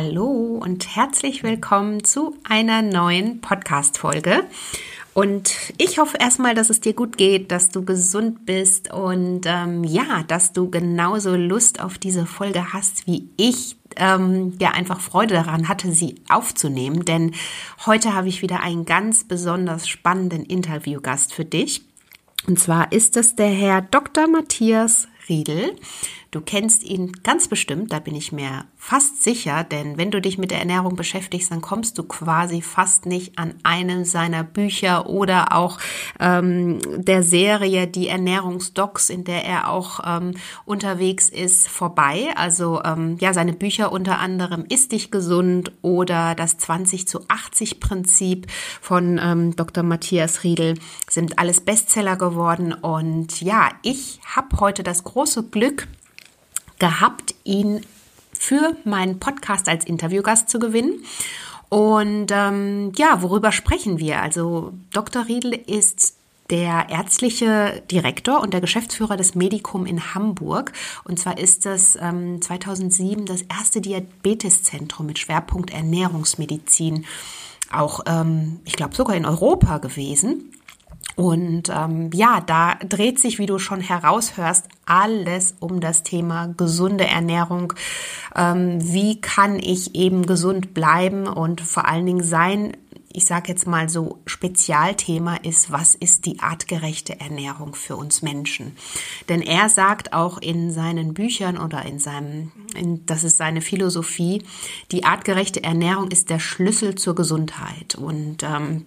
Hallo und herzlich willkommen zu einer neuen Podcast-Folge. Und ich hoffe erstmal, dass es dir gut geht, dass du gesund bist und ähm, ja, dass du genauso Lust auf diese Folge hast wie ich. Ähm, ja, einfach Freude daran hatte, sie aufzunehmen, denn heute habe ich wieder einen ganz besonders spannenden Interviewgast für dich. Und zwar ist es der Herr Dr. Matthias Riedel. Du kennst ihn ganz bestimmt, da bin ich mir fast sicher, denn wenn du dich mit der Ernährung beschäftigst, dann kommst du quasi fast nicht an einem seiner Bücher oder auch ähm, der Serie Die Ernährungsdocs, in der er auch ähm, unterwegs ist, vorbei. Also ähm, ja, seine Bücher unter anderem Ist dich gesund oder das 20 zu 80 Prinzip von ähm, Dr. Matthias Riedel sind alles Bestseller geworden. Und ja, ich habe heute das große Glück, gehabt, ihn für meinen Podcast als Interviewgast zu gewinnen. Und ähm, ja, worüber sprechen wir? Also Dr. Riedel ist der ärztliche Direktor und der Geschäftsführer des Medikum in Hamburg. Und zwar ist das ähm, 2007 das erste Diabeteszentrum mit Schwerpunkt Ernährungsmedizin, auch ähm, ich glaube sogar in Europa gewesen. Und ähm, ja, da dreht sich, wie du schon heraushörst, alles um das Thema gesunde Ernährung. Ähm, wie kann ich eben gesund bleiben und vor allen Dingen sein, ich sage jetzt mal so, Spezialthema ist, was ist die artgerechte Ernährung für uns Menschen? Denn er sagt auch in seinen Büchern oder in seinem, in, das ist seine Philosophie, die artgerechte Ernährung ist der Schlüssel zur Gesundheit. Und ähm,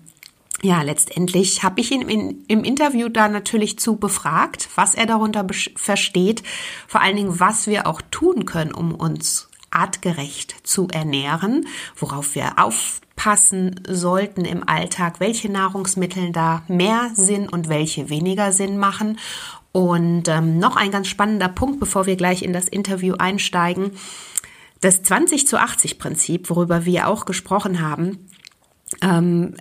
ja, letztendlich habe ich ihn in, im Interview da natürlich zu befragt, was er darunter versteht, vor allen Dingen, was wir auch tun können, um uns artgerecht zu ernähren, worauf wir aufpassen sollten im Alltag, welche Nahrungsmittel da mehr Sinn und welche weniger Sinn machen. Und ähm, noch ein ganz spannender Punkt, bevor wir gleich in das Interview einsteigen. Das 20 zu 80 Prinzip, worüber wir auch gesprochen haben, ähm,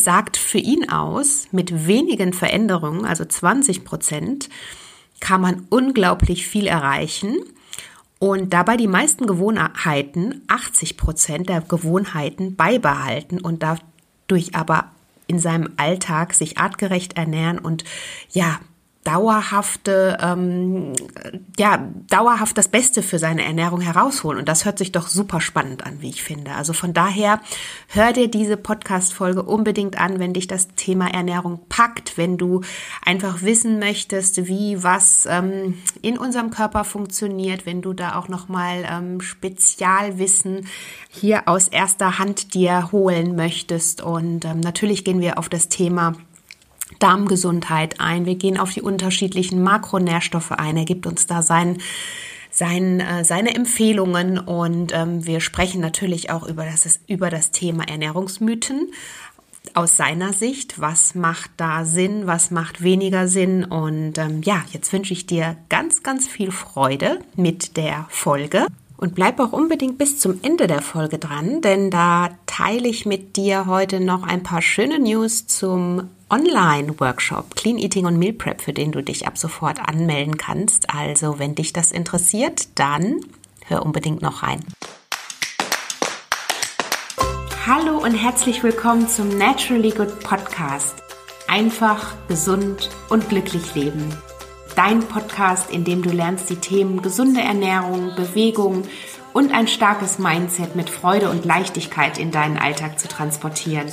sagt für ihn aus, mit wenigen Veränderungen, also 20 Prozent, kann man unglaublich viel erreichen. Und dabei die meisten Gewohnheiten, 80 Prozent der Gewohnheiten beibehalten und dadurch aber in seinem Alltag sich artgerecht ernähren und ja, dauerhafte, ähm, ja, dauerhaft das Beste für seine Ernährung herausholen. Und das hört sich doch super spannend an, wie ich finde. Also von daher hör dir diese Podcast-Folge unbedingt an, wenn dich das Thema Ernährung packt, wenn du einfach wissen möchtest, wie was ähm, in unserem Körper funktioniert, wenn du da auch nochmal ähm, Spezialwissen hier aus erster Hand dir holen möchtest. Und ähm, natürlich gehen wir auf das Thema Darmgesundheit ein. Wir gehen auf die unterschiedlichen Makronährstoffe ein. Er gibt uns da sein, sein, äh, seine Empfehlungen und ähm, wir sprechen natürlich auch über das, über das Thema Ernährungsmythen aus seiner Sicht. Was macht da Sinn? Was macht weniger Sinn? Und ähm, ja, jetzt wünsche ich dir ganz, ganz viel Freude mit der Folge. Und bleib auch unbedingt bis zum Ende der Folge dran, denn da teile ich mit dir heute noch ein paar schöne News zum Online-Workshop Clean Eating und Meal Prep, für den du dich ab sofort anmelden kannst. Also, wenn dich das interessiert, dann hör unbedingt noch rein. Hallo und herzlich willkommen zum Naturally Good Podcast. Einfach, gesund und glücklich leben. Dein Podcast, in dem du lernst, die Themen gesunde Ernährung, Bewegung und ein starkes Mindset mit Freude und Leichtigkeit in deinen Alltag zu transportieren.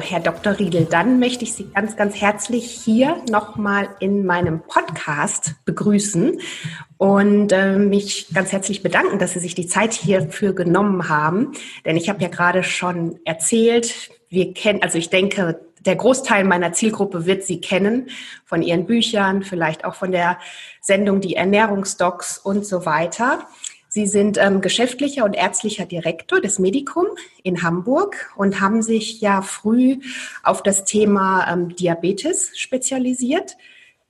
Herr Dr. Riedel, dann möchte ich Sie ganz, ganz herzlich hier nochmal in meinem Podcast begrüßen und äh, mich ganz herzlich bedanken, dass Sie sich die Zeit hierfür genommen haben. Denn ich habe ja gerade schon erzählt, wir kennen, also ich denke, der Großteil meiner Zielgruppe wird Sie kennen von Ihren Büchern, vielleicht auch von der Sendung Die Ernährungsdocs und so weiter. Sie sind ähm, geschäftlicher und ärztlicher Direktor des Medikum in Hamburg und haben sich ja früh auf das Thema ähm, Diabetes spezialisiert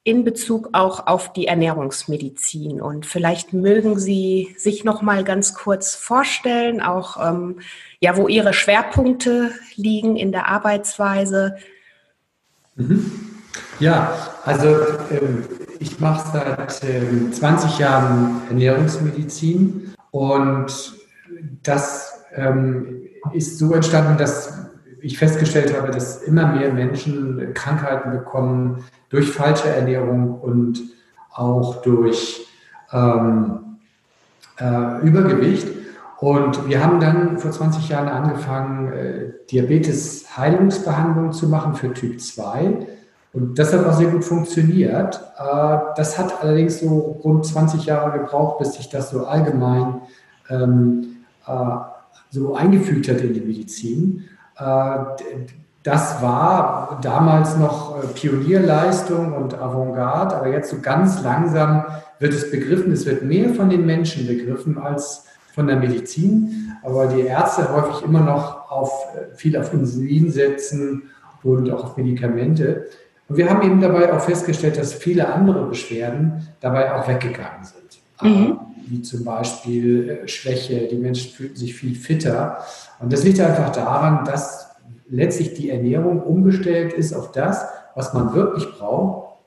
in Bezug auch auf die Ernährungsmedizin. Und vielleicht mögen Sie sich noch mal ganz kurz vorstellen, auch ähm, ja, wo Ihre Schwerpunkte liegen in der Arbeitsweise. Mhm. Ja, also ähm, ich mache seit ähm, 20 Jahren Ernährungsmedizin und das ähm, ist so entstanden, dass ich festgestellt habe, dass immer mehr Menschen Krankheiten bekommen durch falsche Ernährung und auch durch ähm, äh, Übergewicht. Und wir haben dann vor 20 Jahren angefangen, äh, Diabetes-Heilungsbehandlung zu machen für Typ 2. Und das hat auch sehr gut funktioniert. Äh, das hat allerdings so rund 20 Jahre gebraucht, bis sich das so allgemein ähm, äh, so eingefügt hat in die Medizin. Äh, das war damals noch Pionierleistung und Avantgarde, aber jetzt so ganz langsam wird es begriffen. Es wird mehr von den Menschen begriffen als von der Medizin, aber die Ärzte häufig immer noch auf viel auf Insulin setzen und auch auf Medikamente. Und wir haben eben dabei auch festgestellt, dass viele andere Beschwerden dabei auch weggegangen sind. Mhm. Wie zum Beispiel äh, Schwäche, die Menschen fühlten sich viel fitter. Und das liegt einfach daran, dass letztlich die Ernährung umgestellt ist auf das, was man wirklich braucht.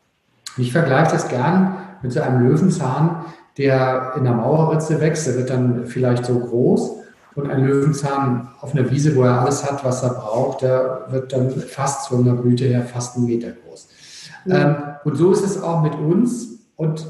Ich vergleiche das gern mit so einem Löwenzahn, der in der Mauerritze wächst. Der wird dann vielleicht so groß und ein Löwenzahn auf einer Wiese, wo er alles hat, was er braucht, der wird dann fast von der Blüte her fast einen Meter groß. Ähm, und so ist es auch mit uns. Und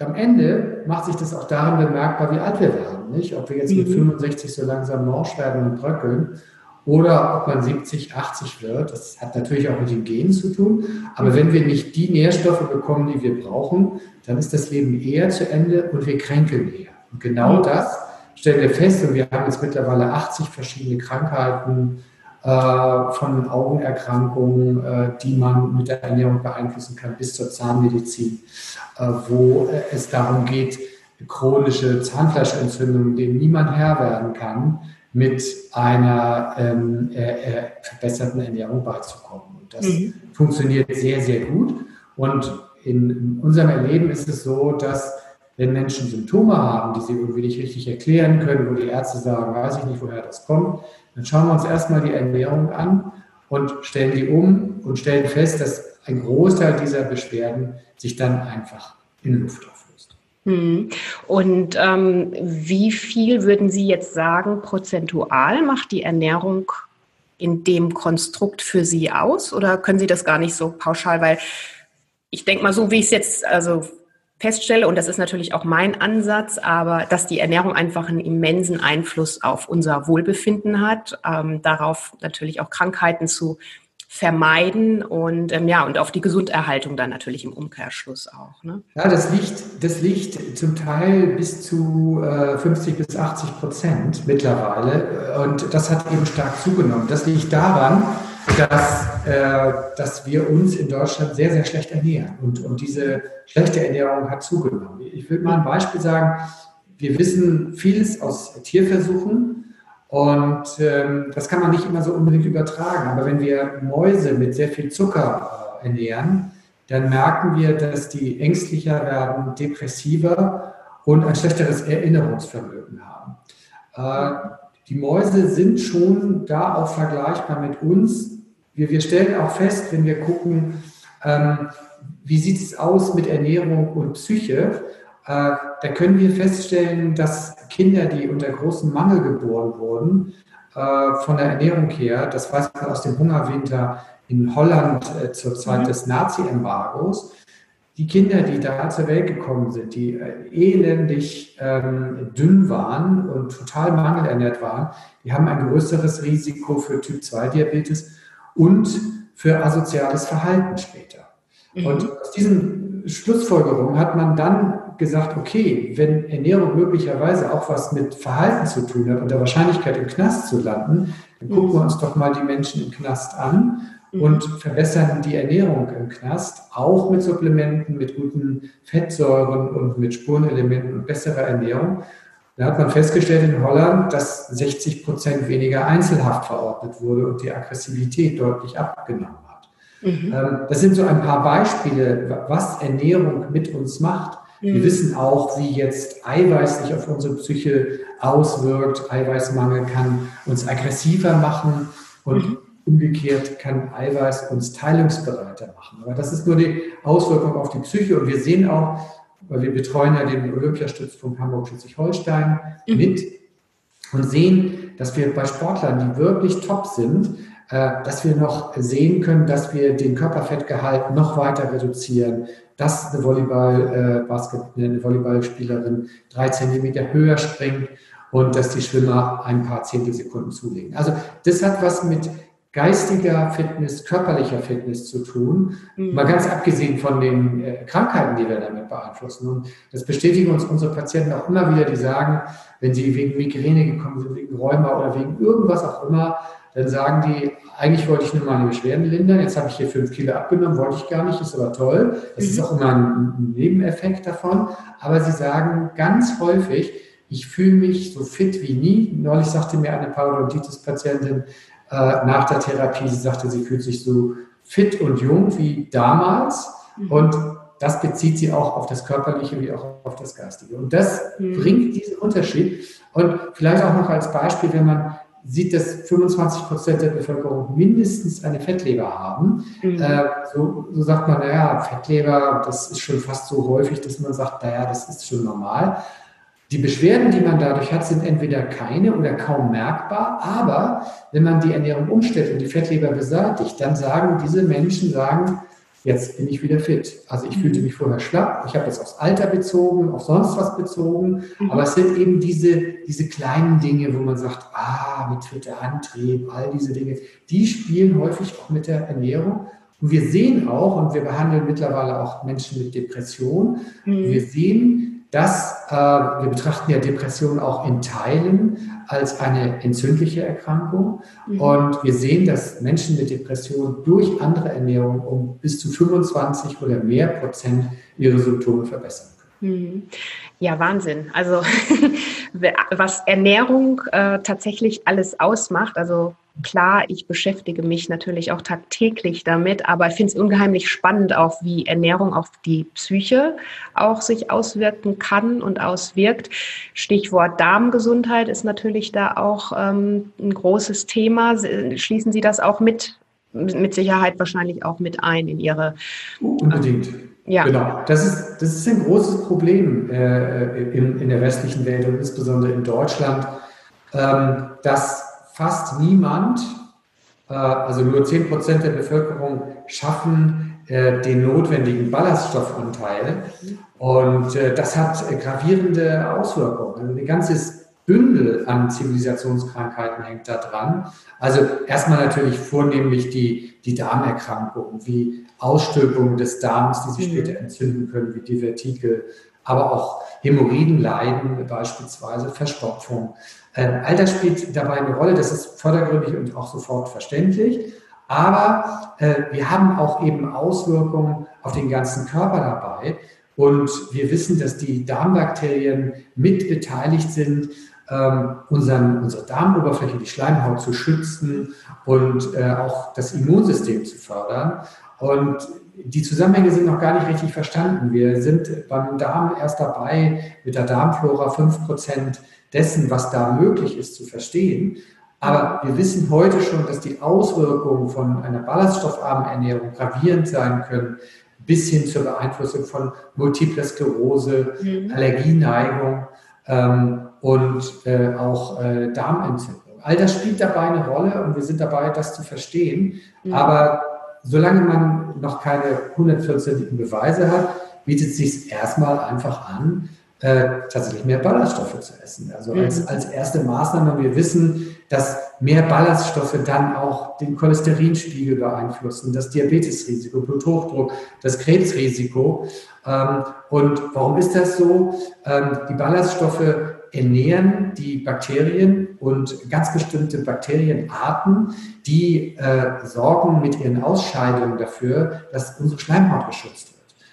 am Ende macht sich das auch daran bemerkbar, wie alt wir werden. Nicht? Ob wir jetzt mit 65 mhm. so langsam morsch werden und bröckeln oder ob man 70, 80 wird. Das hat natürlich auch mit den Genen zu tun. Aber mhm. wenn wir nicht die Nährstoffe bekommen, die wir brauchen, dann ist das Leben eher zu Ende und wir kränkeln eher. Und genau mhm. das stellen wir fest, und wir haben jetzt mittlerweile 80 verschiedene Krankheiten äh, von Augenerkrankungen, äh, die man mit der Ernährung beeinflussen kann, bis zur Zahnmedizin, äh, wo es darum geht, chronische Zahnfleischentzündungen, denen niemand Herr werden kann, mit einer ähm, äh, verbesserten Ernährung beizukommen. Und das mhm. funktioniert sehr, sehr gut. Und in unserem Erleben ist es so, dass wenn Menschen Symptome haben, die sie irgendwie nicht richtig erklären können, wo die Ärzte sagen, weiß ich nicht, woher das kommt, dann schauen wir uns erstmal die Ernährung an und stellen die um und stellen fest, dass ein Großteil dieser Beschwerden sich dann einfach in Luft auflöst. Hm. Und ähm, wie viel würden Sie jetzt sagen, prozentual macht die Ernährung in dem Konstrukt für Sie aus? Oder können Sie das gar nicht so pauschal? Weil ich denke mal, so wie ich es jetzt, also feststelle, und das ist natürlich auch mein Ansatz, aber dass die Ernährung einfach einen immensen Einfluss auf unser Wohlbefinden hat, ähm, darauf natürlich auch Krankheiten zu vermeiden und ähm, ja und auf die Gesunderhaltung dann natürlich im Umkehrschluss auch. Ne? Ja, das liegt, das liegt zum Teil bis zu äh, 50 bis 80 Prozent mittlerweile und das hat eben stark zugenommen. Das liegt daran, dass, äh, dass wir uns in Deutschland sehr, sehr schlecht ernähren. Und, und diese schlechte Ernährung hat zugenommen. Ich will mal ein Beispiel sagen. Wir wissen vieles aus Tierversuchen und ähm, das kann man nicht immer so unbedingt übertragen. Aber wenn wir Mäuse mit sehr viel Zucker äh, ernähren, dann merken wir, dass die ängstlicher werden, depressiver und ein schlechteres Erinnerungsvermögen haben. Äh, die Mäuse sind schon da auch vergleichbar mit uns, wir, wir stellen auch fest, wenn wir gucken, ähm, wie sieht es aus mit Ernährung und Psyche, äh, da können wir feststellen, dass Kinder, die unter großem Mangel geboren wurden, äh, von der Ernährung her, das weiß man aus dem Hungerwinter in Holland äh, zur Zeit mhm. des Nazi-Embargos, die Kinder, die da zur Welt gekommen sind, die äh, elendig ähm, dünn waren und total mangelernährt waren, die haben ein größeres Risiko für Typ-2-Diabetes und für asoziales Verhalten später. Mhm. Und aus diesen Schlussfolgerungen hat man dann gesagt, okay, wenn Ernährung möglicherweise auch was mit Verhalten zu tun hat und der Wahrscheinlichkeit im Knast zu landen, dann mhm. gucken wir uns doch mal die Menschen im Knast an. Und verbessern die Ernährung im Knast, auch mit Supplementen, mit guten Fettsäuren und mit Spurenelementen und besserer Ernährung. Da hat man festgestellt in Holland, dass 60 Prozent weniger Einzelhaft verordnet wurde und die Aggressivität deutlich abgenommen hat. Mhm. Ähm, das sind so ein paar Beispiele, was Ernährung mit uns macht. Wir mhm. wissen auch, wie jetzt Eiweiß sich auf unsere Psyche auswirkt. Eiweißmangel kann uns aggressiver machen und mhm. Umgekehrt kann Eiweiß uns teilungsbereiter machen. Aber das ist nur die Auswirkung auf die Psyche. Und wir sehen auch, weil wir betreuen ja den Olympiastützpunkt Hamburg-Schleswig-Holstein mhm. mit und sehen, dass wir bei Sportlern, die wirklich top sind, äh, dass wir noch sehen können, dass wir den Körperfettgehalt noch weiter reduzieren, dass eine, Volleyball, äh, eine Volleyballspielerin drei Zentimeter höher springt und dass die Schwimmer ein paar Zehntelsekunden zulegen. Also das hat was mit geistiger Fitness, körperlicher Fitness zu tun, mhm. mal ganz abgesehen von den äh, Krankheiten, die wir damit beeinflussen. Und das bestätigen uns unsere Patienten auch immer wieder, die sagen, wenn sie wegen Migräne gekommen sind, wegen Rheuma oder wegen irgendwas auch immer, dann sagen die, eigentlich wollte ich nur meine Beschwerden lindern, jetzt habe ich hier fünf Kilo abgenommen, wollte ich gar nicht, ist aber toll. Das mhm. ist auch immer ein, ein Nebeneffekt davon. Aber sie sagen ganz häufig, ich fühle mich so fit wie nie. Neulich sagte mir eine Parodontitis-Patientin, äh, nach der Therapie. Sie sagte, sie fühlt sich so fit und jung wie damals. Mhm. Und das bezieht sie auch auf das Körperliche wie auch auf das Geistige. Und das mhm. bringt diesen Unterschied. Und vielleicht auch noch als Beispiel, wenn man sieht, dass 25 Prozent der Bevölkerung mindestens eine Fettleber haben. Mhm. Äh, so, so, sagt man, naja, Fettleber, das ist schon fast so häufig, dass man sagt, naja, das ist schon normal. Die Beschwerden, die man dadurch hat, sind entweder keine oder kaum merkbar, aber wenn man die Ernährung umstellt und die Fettleber beseitigt, dann sagen diese Menschen, sagen, jetzt bin ich wieder fit. Also ich fühlte mich vorher schlapp, ich habe das aufs Alter bezogen, auf sonst was bezogen, mhm. aber es sind eben diese, diese kleinen Dinge, wo man sagt, ah, mit fitter Antrieb, all diese Dinge, die spielen häufig auch mit der Ernährung. Und wir sehen auch, und wir behandeln mittlerweile auch Menschen mit Depression, mhm. wir sehen, dass äh, wir betrachten ja Depression auch in Teilen als eine entzündliche Erkrankung. Mhm. Und wir sehen, dass Menschen mit Depression durch andere Ernährung um bis zu 25 oder mehr Prozent ihre Symptome verbessern können. Mhm. Ja, Wahnsinn. Also was Ernährung äh, tatsächlich alles ausmacht, also Klar, ich beschäftige mich natürlich auch tagtäglich damit, aber ich finde es ungeheimlich spannend, auch wie Ernährung auf die Psyche auch sich auswirken kann und auswirkt. Stichwort Darmgesundheit ist natürlich da auch ähm, ein großes Thema. Schließen Sie das auch mit, mit Sicherheit wahrscheinlich auch mit ein in Ihre. Unbedingt. Ja. Genau. Das ist, das ist ein großes Problem äh, in, in der westlichen Welt und insbesondere in Deutschland, ähm, dass fast niemand, äh, also nur 10 Prozent der Bevölkerung, schaffen äh, den notwendigen Ballaststoffanteil. Und äh, das hat gravierende Auswirkungen. Also ein ganzes Bündel an Zivilisationskrankheiten hängt da dran. Also erstmal natürlich vornehmlich die, die Darmerkrankungen, wie Ausstülpungen des Darms, die sich mhm. später entzünden können, wie Divertikel, aber auch Hämorrhoidenleiden beispielsweise, Verstopfung. All das spielt dabei eine Rolle, das ist vordergründig und auch sofort verständlich. Aber äh, wir haben auch eben Auswirkungen auf den ganzen Körper dabei. Und wir wissen, dass die Darmbakterien mit beteiligt sind, ähm, unseren, unsere Darmoberfläche, die Schleimhaut zu schützen und äh, auch das Immunsystem zu fördern. Und die Zusammenhänge sind noch gar nicht richtig verstanden. Wir sind beim Darm erst dabei, mit der Darmflora 5% dessen, was da möglich ist, zu verstehen. Aber wir wissen heute schon, dass die Auswirkungen von einer ballaststoffarmen Ernährung gravierend sein können, bis hin zur Beeinflussung von Multipler Sklerose, mhm. Allergieneigung ähm, und äh, auch äh, Darmentzündung. All das spielt dabei eine Rolle und wir sind dabei, das zu verstehen. Mhm. Aber solange man noch keine 114 Beweise hat, bietet es sich erstmal einfach an, äh, tatsächlich mehr Ballaststoffe zu essen. Also als, mhm. als erste Maßnahme, wir wissen, dass mehr Ballaststoffe dann auch den Cholesterinspiegel beeinflussen, das Diabetesrisiko, Bluthochdruck, das Krebsrisiko. Ähm, und warum ist das so? Ähm, die Ballaststoffe ernähren die Bakterien und ganz bestimmte Bakterienarten, die äh, sorgen mit ihren Ausscheidungen dafür, dass unsere Schleimhaut geschützt wird.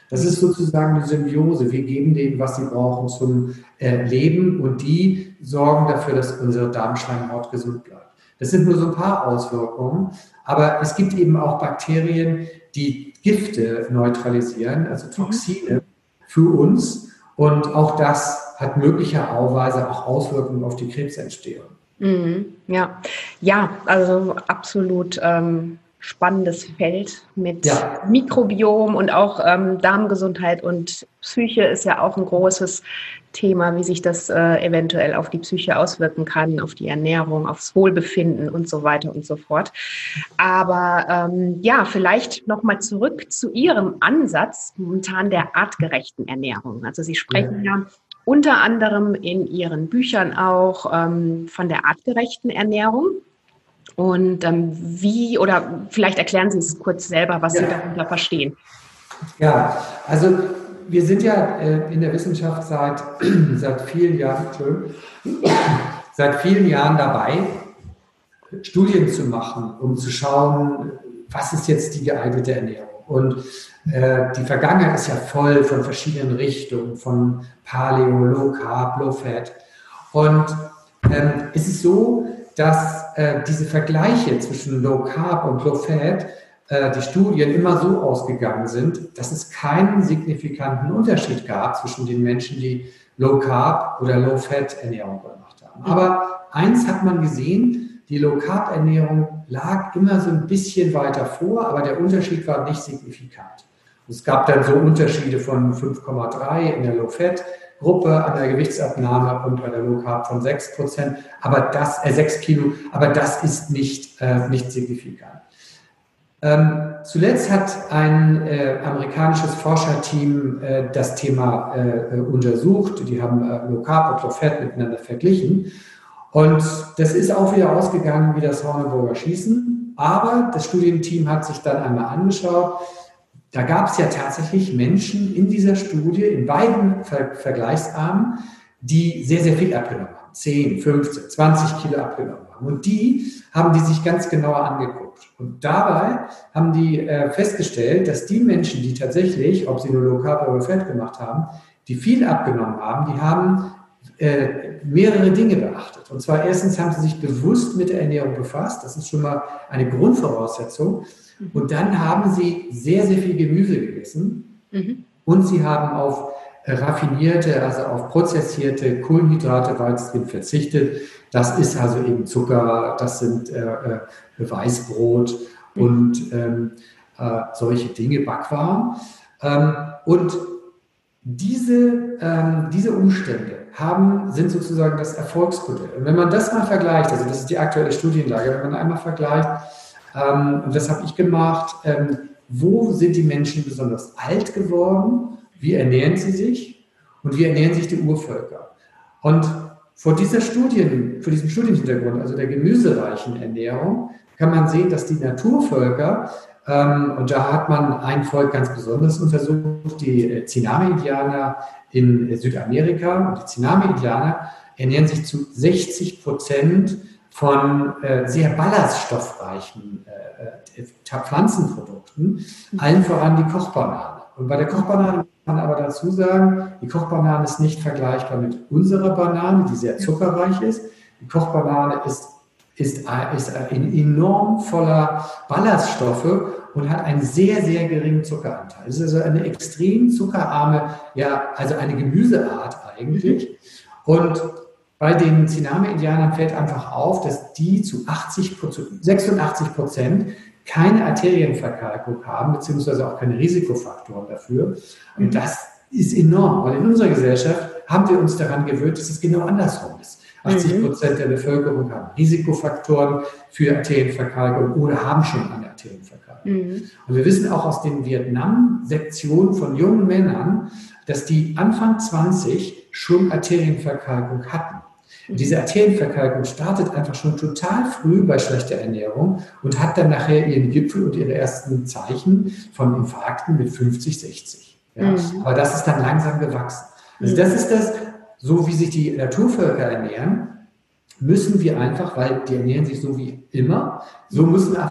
Das ist sozusagen eine Symbiose. Wir geben denen, was sie brauchen zum äh, Leben und die sorgen dafür, dass unsere Darmschleimhaut gesund bleibt. Das sind nur so ein paar Auswirkungen, aber es gibt eben auch Bakterien, die Gifte neutralisieren, also. Toxine für uns. Und auch das hat möglicherweise auch Auswirkungen auf die Krebsentstehung. Mhm, ja, ja, also absolut. Ähm spannendes Feld mit ja. Mikrobiom und auch ähm, Darmgesundheit und Psyche ist ja auch ein großes Thema, wie sich das äh, eventuell auf die Psyche auswirken kann, auf die Ernährung, aufs Wohlbefinden und so weiter und so fort. Aber ähm, ja, vielleicht nochmal zurück zu Ihrem Ansatz momentan der artgerechten Ernährung. Also Sie sprechen ja, ja unter anderem in Ihren Büchern auch ähm, von der artgerechten Ernährung. Und ähm, wie, oder vielleicht erklären Sie es kurz selber, was ja. Sie darunter verstehen. Ja, also wir sind ja äh, in der Wissenschaft seit, seit vielen Jahren, seit vielen Jahren dabei, Studien zu machen, um zu schauen, was ist jetzt die geeignete Ernährung. Und äh, die Vergangenheit ist ja voll von verschiedenen Richtungen, von Paleo, Low Carb, Low Fat. Und ähm, es ist so, dass äh, diese Vergleiche zwischen Low Carb und Low Fat, äh, die Studien immer so ausgegangen sind, dass es keinen signifikanten Unterschied gab zwischen den Menschen, die Low Carb oder Low Fat Ernährung gemacht haben. Aber eins hat man gesehen, die Low Carb Ernährung lag immer so ein bisschen weiter vor, aber der Unterschied war nicht signifikant. Es gab dann so Unterschiede von 5,3 in der Low Fat Gruppe an der Gewichtsabnahme und bei der Low Carb von 6 Prozent, aber das, äh, 6 Kilo, aber das ist nicht, äh, nicht signifikant. Ähm, zuletzt hat ein äh, amerikanisches Forscherteam äh, das Thema äh, untersucht. Die haben äh, Low Carb und Low Fat miteinander verglichen. Und das ist auch wieder ausgegangen wie das Horneburger Schießen. Aber das Studienteam hat sich dann einmal angeschaut, da gab es ja tatsächlich Menschen in dieser Studie, in beiden Ver Vergleichsarmen, die sehr, sehr viel abgenommen haben. 10, 15, 20 Kilo abgenommen haben. Und die haben die sich ganz genauer angeguckt. Und dabei haben die äh, festgestellt, dass die Menschen, die tatsächlich, ob sie nur Low oder Fett gemacht haben, die viel abgenommen haben, die haben äh, mehrere Dinge beachtet. Und zwar erstens haben sie sich bewusst mit der Ernährung befasst. Das ist schon mal eine Grundvoraussetzung. Und dann haben sie sehr, sehr viel Gemüse gegessen mhm. und sie haben auf raffinierte, also auf prozessierte Kohlenhydrate weitestgehend verzichtet. Das ist also eben Zucker, das sind äh, äh, Weißbrot mhm. und ähm, äh, solche Dinge, Backwaren. Ähm, und diese, ähm, diese Umstände haben, sind sozusagen das Erfolgsmodell. Und wenn man das mal vergleicht, also das ist die aktuelle Studienlage, wenn man einmal vergleicht, ähm, und das habe ich gemacht. Ähm, wo sind die Menschen besonders alt geworden? Wie ernähren sie sich? Und wie ernähren sich die Urvölker? Und vor dieser Studien, vor diesem Studienhintergrund, also der gemüsereichen Ernährung, kann man sehen, dass die Naturvölker, ähm, und da hat man ein Volk ganz besonders untersucht, die äh, Tsiname-Indianer in Südamerika. Und die Tsiname-Indianer ernähren sich zu 60 Prozent von äh, sehr ballaststoffreichen äh, äh, Pflanzenprodukten, allen voran die Kochbanane. Und bei der Kochbanane kann man aber dazu sagen, die Kochbanane ist nicht vergleichbar mit unserer Banane, die sehr zuckerreich ist. Die Kochbanane ist, ist, ist enorm voller Ballaststoffe und hat einen sehr, sehr geringen Zuckeranteil. Es ist also eine extrem zuckerarme, ja, also eine Gemüseart eigentlich. Und bei den Tsiname-Indianern fällt einfach auf, dass die zu 80, 86 Prozent keine Arterienverkalkung haben, beziehungsweise auch keine Risikofaktoren dafür. Und mhm. das ist enorm, weil in unserer Gesellschaft haben wir uns daran gewöhnt, dass es genau andersrum ist. 80 mhm. Prozent der Bevölkerung haben Risikofaktoren für Arterienverkalkung oder haben schon eine Arterienverkalkung. Mhm. Und wir wissen auch aus den Vietnam-Sektionen von jungen Männern, dass die Anfang 20 schon Arterienverkalkung hatten. Diese Arterienverkalkung startet einfach schon total früh bei schlechter Ernährung und hat dann nachher ihren Gipfel und ihre ersten Zeichen von Infarkten mit 50, 60. Ja. Mhm. Aber das ist dann langsam gewachsen. Also das ist das, so wie sich die Naturvölker ernähren, müssen wir einfach, weil die ernähren sich so wie immer, so müssen wir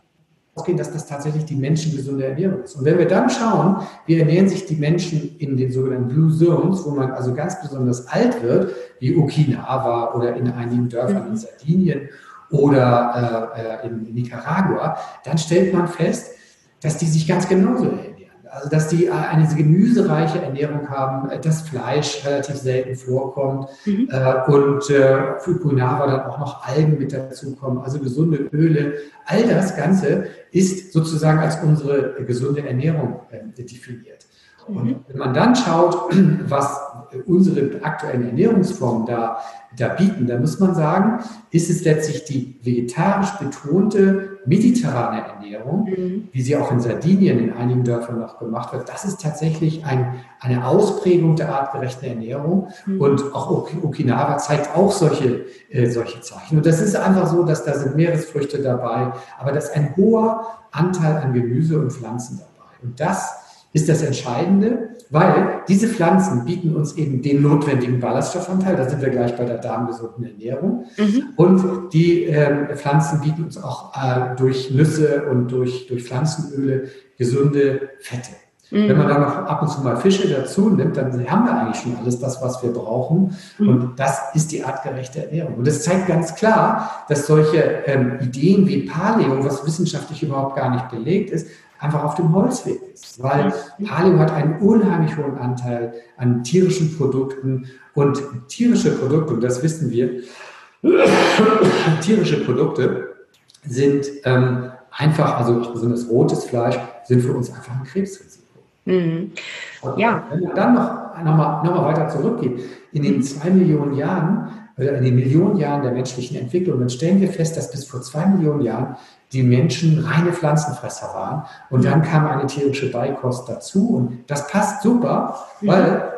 ausgehen, dass das tatsächlich die menschengesunde Ernährung ist. Und wenn wir dann schauen, wie ernähren sich die Menschen in den sogenannten Blue Zones, wo man also ganz besonders alt wird, wie Okinawa oder in einigen Dörfern in mhm. Sardinien oder äh, äh, in Nicaragua, dann stellt man fest, dass die sich ganz genauso ernähren. Also, dass die eine gemüsereiche Ernährung haben, dass Fleisch relativ selten vorkommt mhm. äh, und äh, für Punava dann auch noch Algen mit dazukommen, also gesunde Öle. All das Ganze ist sozusagen als unsere gesunde Ernährung äh, definiert. Und mhm. wenn man dann schaut, was unsere aktuellen Ernährungsformen da, da bieten, dann muss man sagen, ist es letztlich die vegetarisch betonte mediterrane Ernährung, mhm. wie sie auch in Sardinien in einigen Dörfern noch gemacht wird. Das ist tatsächlich ein, eine Ausprägung der artgerechten Ernährung. Mhm. Und auch Okinawa zeigt auch solche, äh, solche Zeichen. Und das ist einfach so, dass da sind Meeresfrüchte dabei, aber da ist ein hoher Anteil an Gemüse und Pflanzen dabei. Und das ist das Entscheidende, weil diese Pflanzen bieten uns eben den notwendigen Ballaststoffanteil, da sind wir gleich bei der darmgesunden Ernährung. Mhm. Und die äh, Pflanzen bieten uns auch äh, durch Nüsse und durch, durch Pflanzenöle gesunde Fette. Mhm. Wenn man dann noch ab und zu mal Fische dazu nimmt, dann haben wir eigentlich schon alles das, was wir brauchen. Mhm. Und das ist die artgerechte Ernährung. Und das zeigt ganz klar, dass solche ähm, Ideen wie Paleo, was wissenschaftlich überhaupt gar nicht belegt ist, einfach auf dem Holzweg ist. Weil Paleo hat einen unheimlich hohen Anteil an tierischen Produkten und tierische Produkte, und das wissen wir, tierische Produkte sind ähm, einfach, also besonders rotes Fleisch, sind für uns einfach ein Krebsrisiko. Mhm. Ja. Wenn man dann noch, noch, mal, noch mal weiter zurückgeht, in den zwei Millionen Jahren, oder in den Millionen Jahren der menschlichen Entwicklung, dann stellen wir fest, dass bis vor zwei Millionen Jahren die Menschen reine Pflanzenfresser waren. Und dann kam eine tierische Beikost dazu. Und das passt super, weil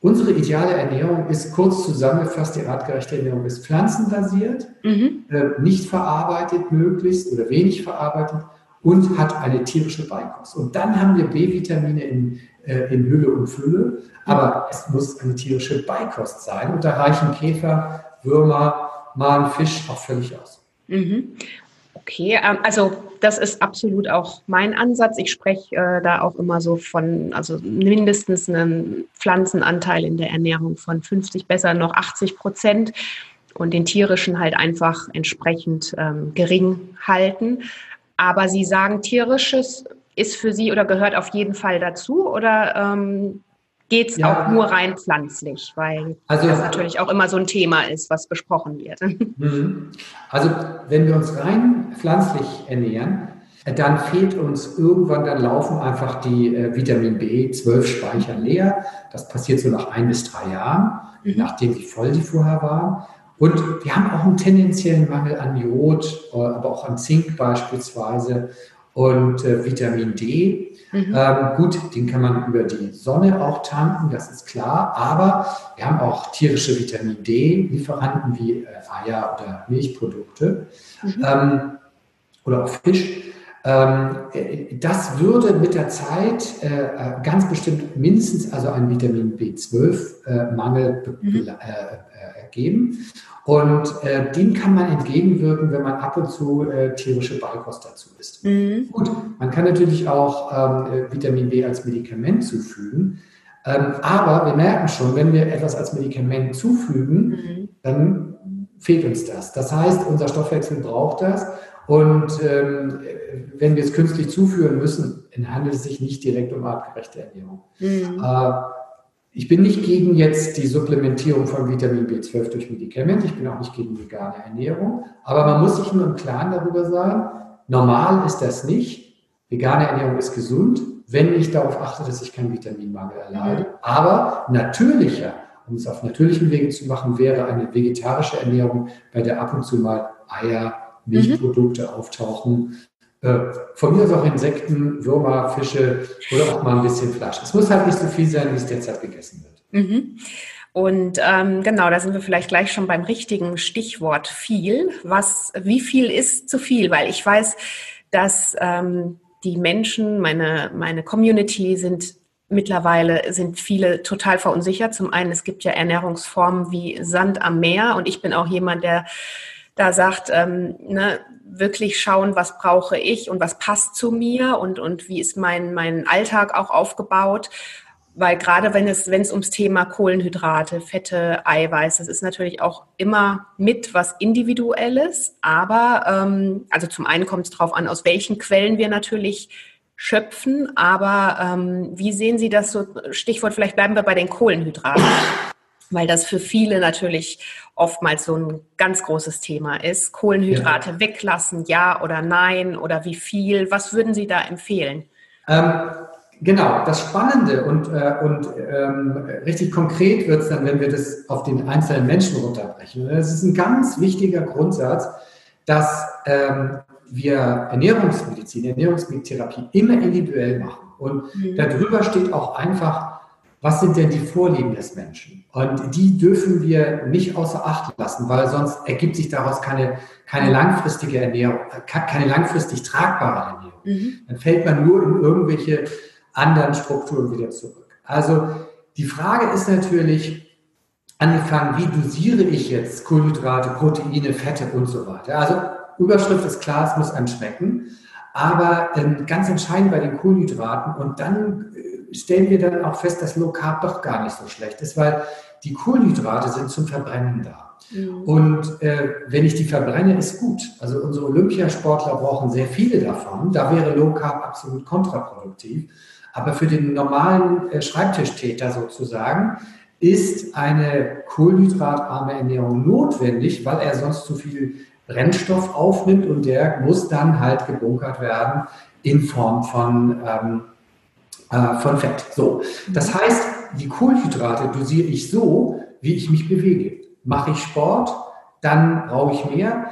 unsere ideale Ernährung ist kurz zusammengefasst, die artgerechte Ernährung ist pflanzenbasiert, mhm. äh, nicht verarbeitet möglichst oder wenig verarbeitet und hat eine tierische Beikost. Und dann haben wir B-Vitamine in, äh, in Hülle und Fülle, aber es muss eine tierische Beikost sein. Und da reichen Käfer, Würmer, mal ein Fisch auch völlig aus. Mhm. Okay, ähm, also das ist absolut auch mein Ansatz. Ich spreche äh, da auch immer so von, also mindestens einen Pflanzenanteil in der Ernährung von 50, besser noch 80 Prozent und den tierischen halt einfach entsprechend ähm, gering halten. Aber Sie sagen, tierisches ist für Sie oder gehört auf jeden Fall dazu oder ähm, geht es ja. auch nur rein pflanzlich, weil also, das natürlich auch immer so ein Thema ist, was besprochen wird. Mhm. Also wenn wir uns rein pflanzlich ernähren, dann fehlt uns irgendwann, dann laufen einfach die äh, Vitamin B12-Speicher leer. Das passiert so nach ein bis drei Jahren, mhm. nachdem wie voll die vorher waren. Und wir haben auch einen tendenziellen Mangel an Jod, äh, aber auch an Zink beispielsweise und äh, Vitamin D. Mhm. Ähm, gut, den kann man über die Sonne auch tanken, das ist klar, aber wir haben auch tierische Vitamin D-Lieferanten wie äh, Eier oder Milchprodukte mhm. ähm, oder auch Fisch. Ähm, äh, das würde mit der Zeit äh, äh, ganz bestimmt mindestens also einen Vitamin B12-Mangel äh, mhm. ergeben. Und äh, dem kann man entgegenwirken, wenn man ab und zu äh, tierische Beikost dazu isst. Mhm. Gut, man kann natürlich auch ähm, äh, Vitamin B als Medikament zufügen. Ähm, aber wir merken schon, wenn wir etwas als Medikament zufügen, mhm. dann fehlt uns das. Das heißt, unser Stoffwechsel braucht das. Und ähm, wenn wir es künstlich zuführen müssen, dann handelt es sich nicht direkt um artgerechte Ernährung. Mhm. Äh, ich bin nicht gegen jetzt die Supplementierung von Vitamin B12 durch Medikamente. Ich bin auch nicht gegen vegane Ernährung. Aber man muss sich nur im Klaren darüber sein, normal ist das nicht. Vegane Ernährung ist gesund, wenn ich darauf achte, dass ich keinen Vitaminmangel erleide. Aber natürlicher, um es auf natürlichem Wege zu machen, wäre eine vegetarische Ernährung, bei der ab und zu mal Eier, Milchprodukte mhm. auftauchen, von mir aus auch Insekten, Würmer, Fische oder auch mal ein bisschen Fleisch. Es muss halt nicht so viel sein, wie es derzeit gegessen wird. Mhm. Und ähm, genau, da sind wir vielleicht gleich schon beim richtigen Stichwort viel. Was, wie viel ist zu viel? Weil ich weiß, dass ähm, die Menschen, meine, meine Community sind mittlerweile sind viele total verunsichert. Zum einen, es gibt ja Ernährungsformen wie Sand am Meer und ich bin auch jemand, der da sagt, ähm, ne, wirklich schauen, was brauche ich und was passt zu mir und, und wie ist mein, mein Alltag auch aufgebaut. Weil gerade wenn es, wenn es ums Thema Kohlenhydrate, Fette, Eiweiß, das ist natürlich auch immer mit was Individuelles. Aber ähm, also zum einen kommt es darauf an, aus welchen Quellen wir natürlich schöpfen. Aber ähm, wie sehen Sie das so? Stichwort, vielleicht bleiben wir bei den Kohlenhydraten weil das für viele natürlich oftmals so ein ganz großes Thema ist. Kohlenhydrate ja. weglassen, ja oder nein oder wie viel? Was würden Sie da empfehlen? Ähm, genau, das Spannende und, äh, und ähm, richtig konkret wird es dann, wenn wir das auf den einzelnen Menschen runterbrechen. Das ist ein ganz wichtiger Grundsatz, dass ähm, wir Ernährungsmedizin, Ernährungsmedizintherapie immer individuell machen. Und mhm. darüber steht auch einfach was sind denn die Vorlieben des Menschen? Und die dürfen wir nicht außer Acht lassen, weil sonst ergibt sich daraus keine, keine langfristige Ernährung, keine langfristig tragbare Ernährung. Mhm. Dann fällt man nur in irgendwelche anderen Strukturen wieder zurück. Also die Frage ist natürlich, angefangen, wie dosiere ich jetzt Kohlenhydrate, Proteine, Fette und so weiter. Also Überschrift ist klar, es muss einem schmecken. Aber ähm, ganz entscheidend bei den Kohlenhydraten und dann stellen wir dann auch fest, dass Low Carb doch gar nicht so schlecht ist, weil die Kohlenhydrate sind zum Verbrennen da. Mhm. Und äh, wenn ich die verbrenne, ist gut. Also unsere Olympiasportler brauchen sehr viele davon. Da wäre Low Carb absolut kontraproduktiv. Aber für den normalen äh, Schreibtischtäter sozusagen ist eine kohlenhydratarme Ernährung notwendig, weil er sonst zu viel Brennstoff aufnimmt und der muss dann halt gebunkert werden in Form von ähm, äh, von Fett. So, das heißt, die Kohlenhydrate dosiere ich so, wie ich mich bewege. Mache ich Sport, dann brauche ich mehr.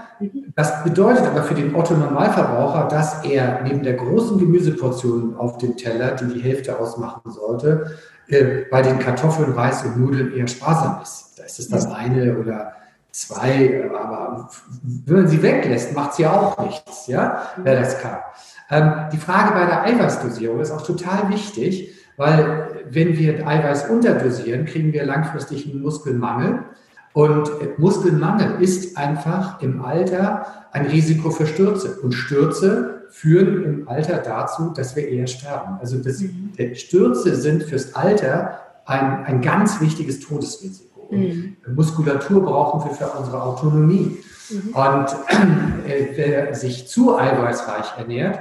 Das bedeutet aber für den Otto Normalverbraucher, dass er neben der großen Gemüseportion auf dem Teller, die die Hälfte ausmachen sollte, äh, bei den Kartoffeln, Reis und Nudeln eher sparsam ist. Da ist es das eine oder zwei, aber wenn man sie weglässt, macht sie ja auch nichts, ja, wer das kann. Ähm, die Frage bei der Eiweißdosierung ist auch total wichtig, weil wenn wir Eiweiß unterdosieren, kriegen wir langfristig einen Muskelmangel. Und Muskelmangel ist einfach im Alter ein Risiko für Stürze. Und Stürze führen im Alter dazu, dass wir eher sterben. Also das, mhm. Stürze sind fürs Alter ein, ein ganz wichtiges Todesrisiko. Mhm. Muskulatur brauchen wir für unsere Autonomie. Mhm. Und äh, wer sich zu eiweißreich ernährt,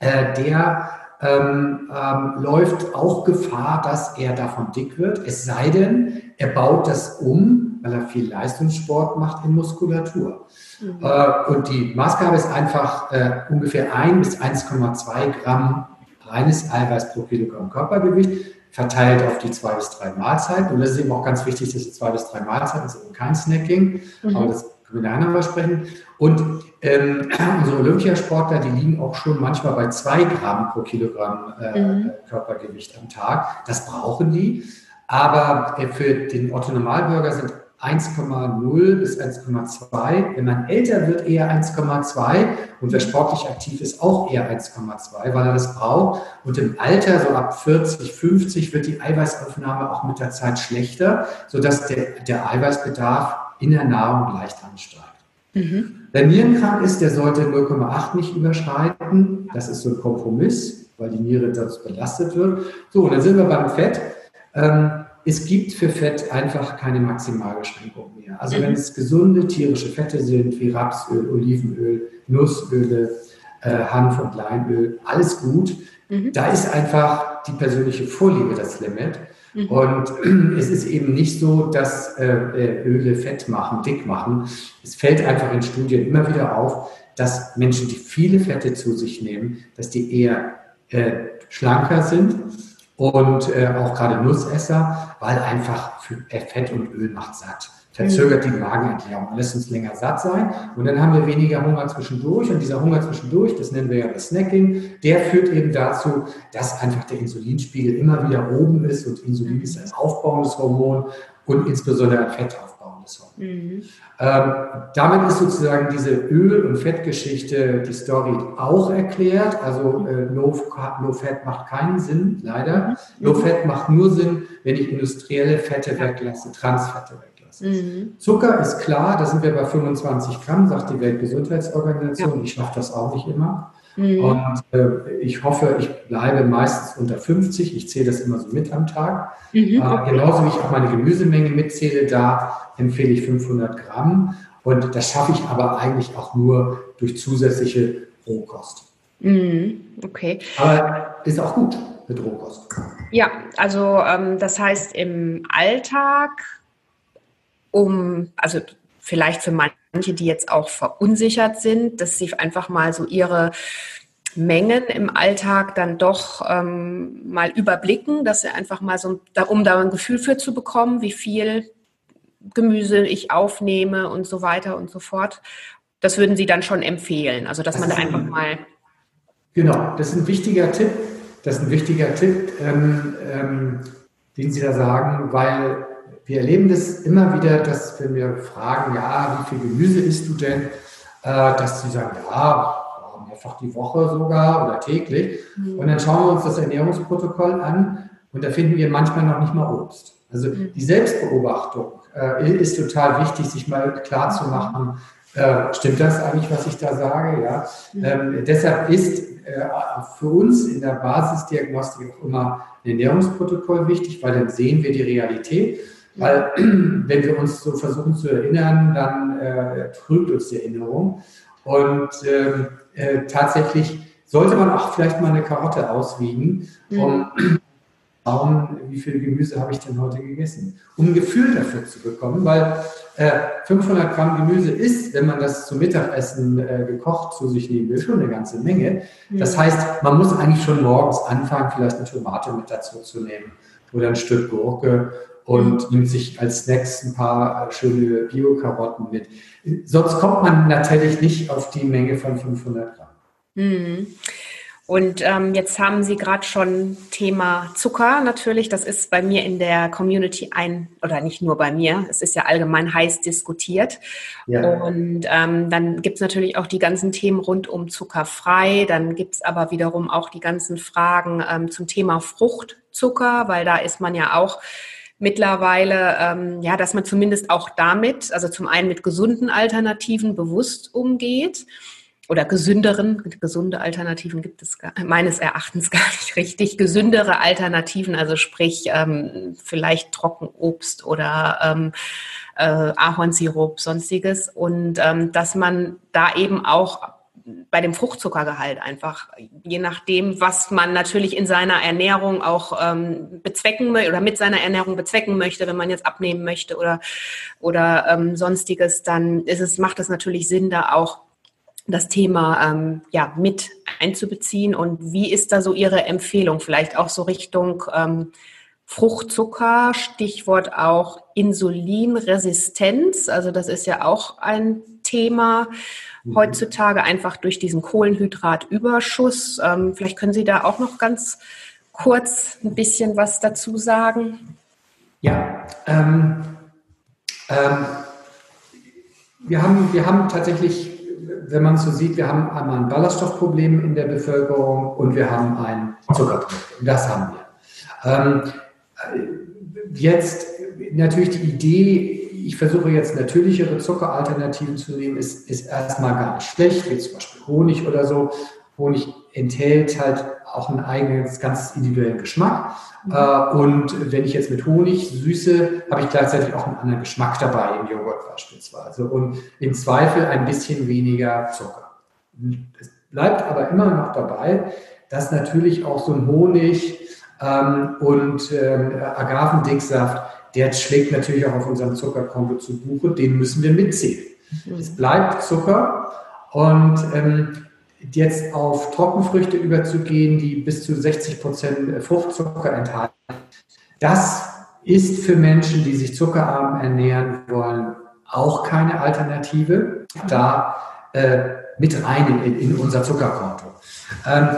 äh, der ähm, ähm, läuft auch Gefahr, dass er davon dick wird. Es sei denn, er baut das um, weil er viel Leistungssport macht in Muskulatur. Mhm. Äh, und die Maßgabe ist einfach äh, ungefähr 1 bis 1,2 Gramm reines Eiweiß pro Kilogramm Körpergewicht verteilt auf die zwei bis drei Mahlzeiten. Und das ist eben auch ganz wichtig, dass die zwei bis drei Mahlzeiten ist eben kein Snacking, mhm. aber das können wir nachher mal sprechen. Und ähm, unsere Olympiasportler, die liegen auch schon manchmal bei zwei Gramm pro Kilogramm äh, mhm. Körpergewicht am Tag. Das brauchen die. Aber äh, für den Otto Normalbürger sind 1,0 bis 1,2. Wenn man älter wird, eher 1,2. Und wer sportlich aktiv ist, auch eher 1,2, weil er das braucht. Und im Alter, so ab 40, 50, wird die Eiweißaufnahme auch mit der Zeit schlechter, sodass der, der Eiweißbedarf in der Nahrung leicht ansteigt. Mhm. Wer nierenkrank ist, der sollte 0,8 nicht überschreiten. Das ist so ein Kompromiss, weil die Niere dazu belastet wird. So, und dann sind wir beim Fett. Ähm, es gibt für Fett einfach keine Maximalbeschränkung mehr. Also mhm. wenn es gesunde tierische Fette sind, wie Rapsöl, Olivenöl, Nussöle, äh, Hanf- und Leinöl, alles gut. Mhm. Da ist einfach die persönliche Vorliebe das Limit. Mhm. Und es ist eben nicht so, dass äh, äh, Öle Fett machen, dick machen. Es fällt einfach in Studien immer wieder auf, dass Menschen, die viele Fette zu sich nehmen, dass die eher äh, schlanker sind und äh, auch gerade Nussesser, weil einfach für, äh, Fett und Öl macht satt. Verzögert die Magenentleerung, lässt uns länger satt sein. Und dann haben wir weniger Hunger zwischendurch. Und dieser Hunger zwischendurch, das nennen wir ja das Snacking, der führt eben dazu, dass einfach der Insulinspiegel immer wieder oben ist. Und Insulin ist ein aufbauendes Hormon und insbesondere ein fettaufbauendes Hormon. Mhm. Ähm, damit ist sozusagen diese Öl- und Fettgeschichte, die Story auch erklärt. Also äh, no, no Fat macht keinen Sinn, leider. Mhm. No Fat macht nur Sinn, wenn ich industrielle Fette weglasse, Transfette weglasse. Mhm. Zucker ist klar, da sind wir bei 25 Gramm, sagt die Weltgesundheitsorganisation. Ja. Ich schaffe das auch nicht immer. Mhm. Und äh, ich hoffe, ich bleibe meistens unter 50. Ich zähle das immer so mit am Tag. Mhm. Äh, genauso wie ich auch meine Gemüsemenge mitzähle, da empfehle ich 500 Gramm. Und das schaffe ich aber eigentlich auch nur durch zusätzliche Rohkost. Mhm. Okay. Aber ist auch gut mit Rohkost. Ja, also ähm, das heißt im Alltag, um, also vielleicht für manche, die jetzt auch verunsichert sind, dass sie einfach mal so ihre Mengen im Alltag dann doch ähm, mal überblicken, dass sie einfach mal so, um da ein Gefühl für zu bekommen, wie viel Gemüse ich aufnehme und so weiter und so fort. Das würden Sie dann schon empfehlen, also dass das man da einfach mal. Genau, das ist ein wichtiger Tipp. Das ist ein wichtiger Tipp, ähm, ähm, den Sie da sagen, weil wir erleben das immer wieder, dass wenn wir fragen, ja, wie viel Gemüse isst du denn, äh, dass sie sagen, ja, mehrfach die Woche sogar oder täglich. Mhm. Und dann schauen wir uns das Ernährungsprotokoll an und da finden wir manchmal noch nicht mal Obst. Also mhm. die Selbstbeobachtung äh, ist total wichtig, sich mal klar zu machen, äh, stimmt das eigentlich, was ich da sage? Ja. Mhm. Ähm, deshalb ist äh, für uns in der Basisdiagnostik auch immer ein Ernährungsprotokoll wichtig, weil dann sehen wir die Realität. Weil wenn wir uns so versuchen zu erinnern, dann äh, trübt uns die Erinnerung. Und ähm, äh, tatsächlich sollte man auch vielleicht mal eine Karotte auswiegen, um mhm. schauen, wie viel Gemüse habe ich denn heute gegessen, um ein Gefühl dafür zu bekommen, weil äh, 500 Gramm Gemüse ist, wenn man das zum Mittagessen äh, gekocht zu sich nehmen will, schon eine ganze Menge. Mhm. Das heißt, man muss eigentlich schon morgens anfangen, vielleicht eine Tomate mit dazu zu nehmen oder ein Stück Gurke und nimmt sich als Snacks ein paar schöne Bio-Karotten mit. Sonst kommt man natürlich nicht auf die Menge von 500 Gramm. Mhm. Und ähm, jetzt haben Sie gerade schon Thema Zucker natürlich. Das ist bei mir in der Community ein, oder nicht nur bei mir, es ist ja allgemein heiß diskutiert. Ja. Und ähm, dann gibt es natürlich auch die ganzen Themen rund um zuckerfrei. Dann gibt es aber wiederum auch die ganzen Fragen ähm, zum Thema Fruchtzucker, weil da ist man ja auch mittlerweile, ähm, ja, dass man zumindest auch damit, also zum einen mit gesunden Alternativen bewusst umgeht oder gesünderen, gesunde Alternativen gibt es gar, meines Erachtens gar nicht richtig, gesündere Alternativen, also sprich ähm, vielleicht Trockenobst oder ähm, äh, Ahornsirup, sonstiges. Und ähm, dass man da eben auch bei dem Fruchtzuckergehalt einfach, je nachdem, was man natürlich in seiner Ernährung auch ähm, bezwecken möchte oder mit seiner Ernährung bezwecken möchte, wenn man jetzt abnehmen möchte oder, oder ähm, sonstiges, dann ist es, macht es natürlich Sinn, da auch das Thema ähm, ja, mit einzubeziehen. Und wie ist da so Ihre Empfehlung? Vielleicht auch so Richtung ähm, Fruchtzucker, Stichwort auch Insulinresistenz. Also das ist ja auch ein Thema. Mhm. heutzutage einfach durch diesen Kohlenhydratüberschuss. Ähm, vielleicht können Sie da auch noch ganz kurz ein bisschen was dazu sagen. Ja, ähm, ähm, wir, haben, wir haben tatsächlich, wenn man es so sieht, wir haben einmal ein Ballaststoffproblem in der Bevölkerung und wir haben ein Zuckerproblem. Das haben wir. Ähm, jetzt natürlich die Idee, ich versuche jetzt natürlichere Zuckeralternativen zu nehmen, ist, ist erstmal gar nicht schlecht, wie zum Beispiel Honig oder so. Honig enthält halt auch einen eigenen, ganz individuellen Geschmack. Mhm. Äh, und wenn ich jetzt mit Honig süße, habe ich gleichzeitig auch einen anderen Geschmack dabei im Joghurt beispielsweise. Und im Zweifel ein bisschen weniger Zucker. Es bleibt aber immer noch dabei, dass natürlich auch so ein Honig ähm, und ähm, Agavendicksaft der schlägt natürlich auch auf unserem Zuckerkonto zu Buche, den müssen wir mitzählen. Mhm. Es bleibt Zucker und ähm, jetzt auf Trockenfrüchte überzugehen, die bis zu 60 Prozent Fruchtzucker enthalten, das ist für Menschen, die sich zuckerarm ernähren wollen, auch keine Alternative. Da äh, mit rein in, in unser Zuckerkonto. Ähm,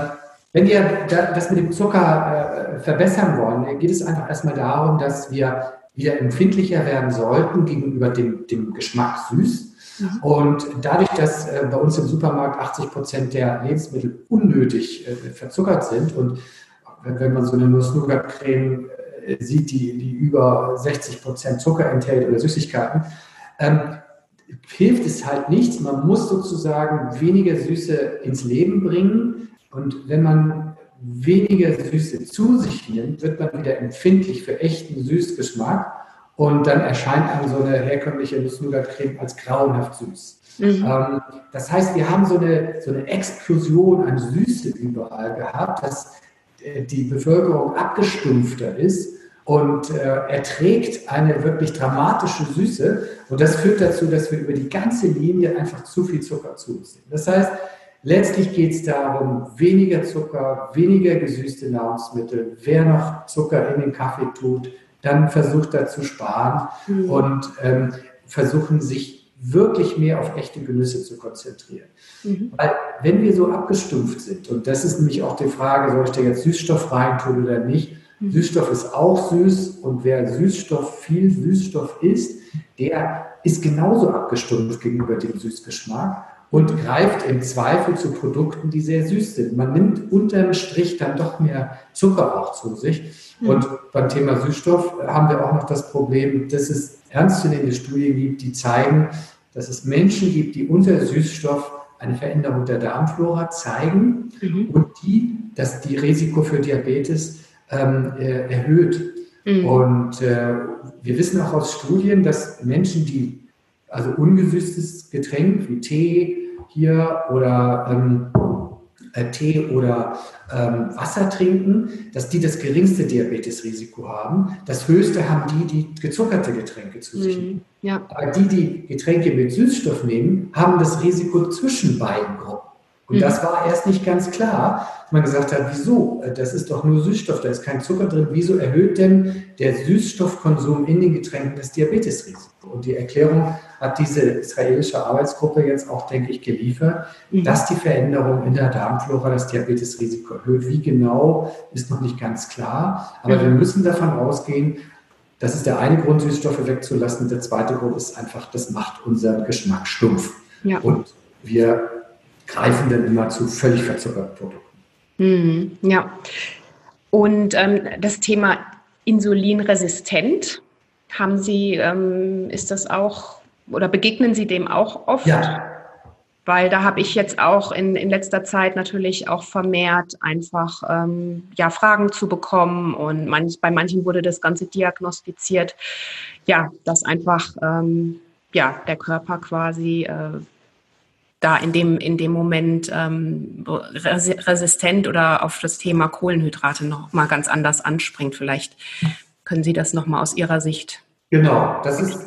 wenn wir das mit dem Zucker äh, verbessern wollen, geht es einfach erstmal darum, dass wir wieder empfindlicher werden sollten gegenüber dem, dem Geschmack süß. Mhm. Und dadurch, dass äh, bei uns im Supermarkt 80 Prozent der Lebensmittel unnötig äh, verzuckert sind und wenn man so eine Nuss-Nougat-Creme sieht, die, die über 60 Prozent Zucker enthält oder Süßigkeiten, ähm, hilft es halt nichts. Man muss sozusagen weniger Süße ins Leben bringen. Und wenn man weniger Süße zu sich nimmt, wird man wieder empfindlich für echten Süßgeschmack. Und dann erscheint einem so eine herkömmliche Nuss-Nougat-Creme als grauenhaft süß. Mhm. Ähm, das heißt, wir haben so eine, so eine Explosion an Süße überall gehabt, dass äh, die Bevölkerung abgestumpfter ist und äh, erträgt eine wirklich dramatische Süße. Und das führt dazu, dass wir über die ganze Linie einfach zu viel Zucker zu uns nehmen. Das heißt, letztlich geht es darum, weniger Zucker, weniger gesüßte Nahrungsmittel. Wer noch Zucker in den Kaffee tut, dann versucht er zu sparen mhm. und ähm, versuchen sich wirklich mehr auf echte Genüsse zu konzentrieren. Mhm. Weil wenn wir so abgestumpft sind, und das ist nämlich auch die Frage, soll ich da jetzt Süßstoff reintun oder nicht? Mhm. Süßstoff ist auch süß und wer Süßstoff, viel Süßstoff isst, der ist genauso abgestumpft gegenüber dem Süßgeschmack und greift im Zweifel zu Produkten, die sehr süß sind. Man nimmt unterm Strich dann doch mehr Zucker auch zu sich. Mhm. Und beim Thema Süßstoff haben wir auch noch das Problem, dass es ernstzunehmende Studien gibt, die zeigen, dass es Menschen gibt, die unter Süßstoff eine Veränderung der Darmflora zeigen mhm. und die das die Risiko für Diabetes ähm, äh, erhöht. Mhm. Und äh, wir wissen auch aus Studien, dass Menschen, die also ungesüßtes Getränk wie Tee hier oder ähm, äh, Tee oder ähm, Wasser trinken, dass die das geringste Diabetesrisiko haben. Das höchste haben die, die gezuckerte Getränke zu sich mhm. nehmen. Ja. Aber die, die Getränke mit Süßstoff nehmen, haben das Risiko zwischen beiden Gruppen. Und mhm. das war erst nicht ganz klar. Man gesagt hat, wieso? Äh, das ist doch nur Süßstoff, da ist kein Zucker drin. Wieso erhöht denn der Süßstoffkonsum in den Getränken das Diabetesrisiko? Und die Erklärung hat diese israelische Arbeitsgruppe jetzt auch, denke ich, geliefert, mhm. dass die Veränderung in der Darmflora das Diabetesrisiko erhöht. Wie genau, ist noch nicht ganz klar. Aber mhm. wir müssen davon ausgehen, das ist der eine Grund, Süßstoffe wegzulassen. Der zweite Grund ist einfach, das macht unseren Geschmack stumpf. Ja. Und wir greifen dann immer zu völlig verzuckerten Produkten. Mhm, ja. Und ähm, das Thema insulinresistent, haben Sie, ähm, ist das auch oder begegnen Sie dem auch oft? Ja. Weil da habe ich jetzt auch in, in letzter Zeit natürlich auch vermehrt einfach ähm, ja, Fragen zu bekommen und manch, bei manchen wurde das Ganze diagnostiziert, ja, dass einfach ähm, ja, der Körper quasi äh, da in dem, in dem Moment ähm, resistent oder auf das Thema Kohlenhydrate noch mal ganz anders anspringt. Vielleicht können Sie das noch mal aus Ihrer Sicht Genau, das ist,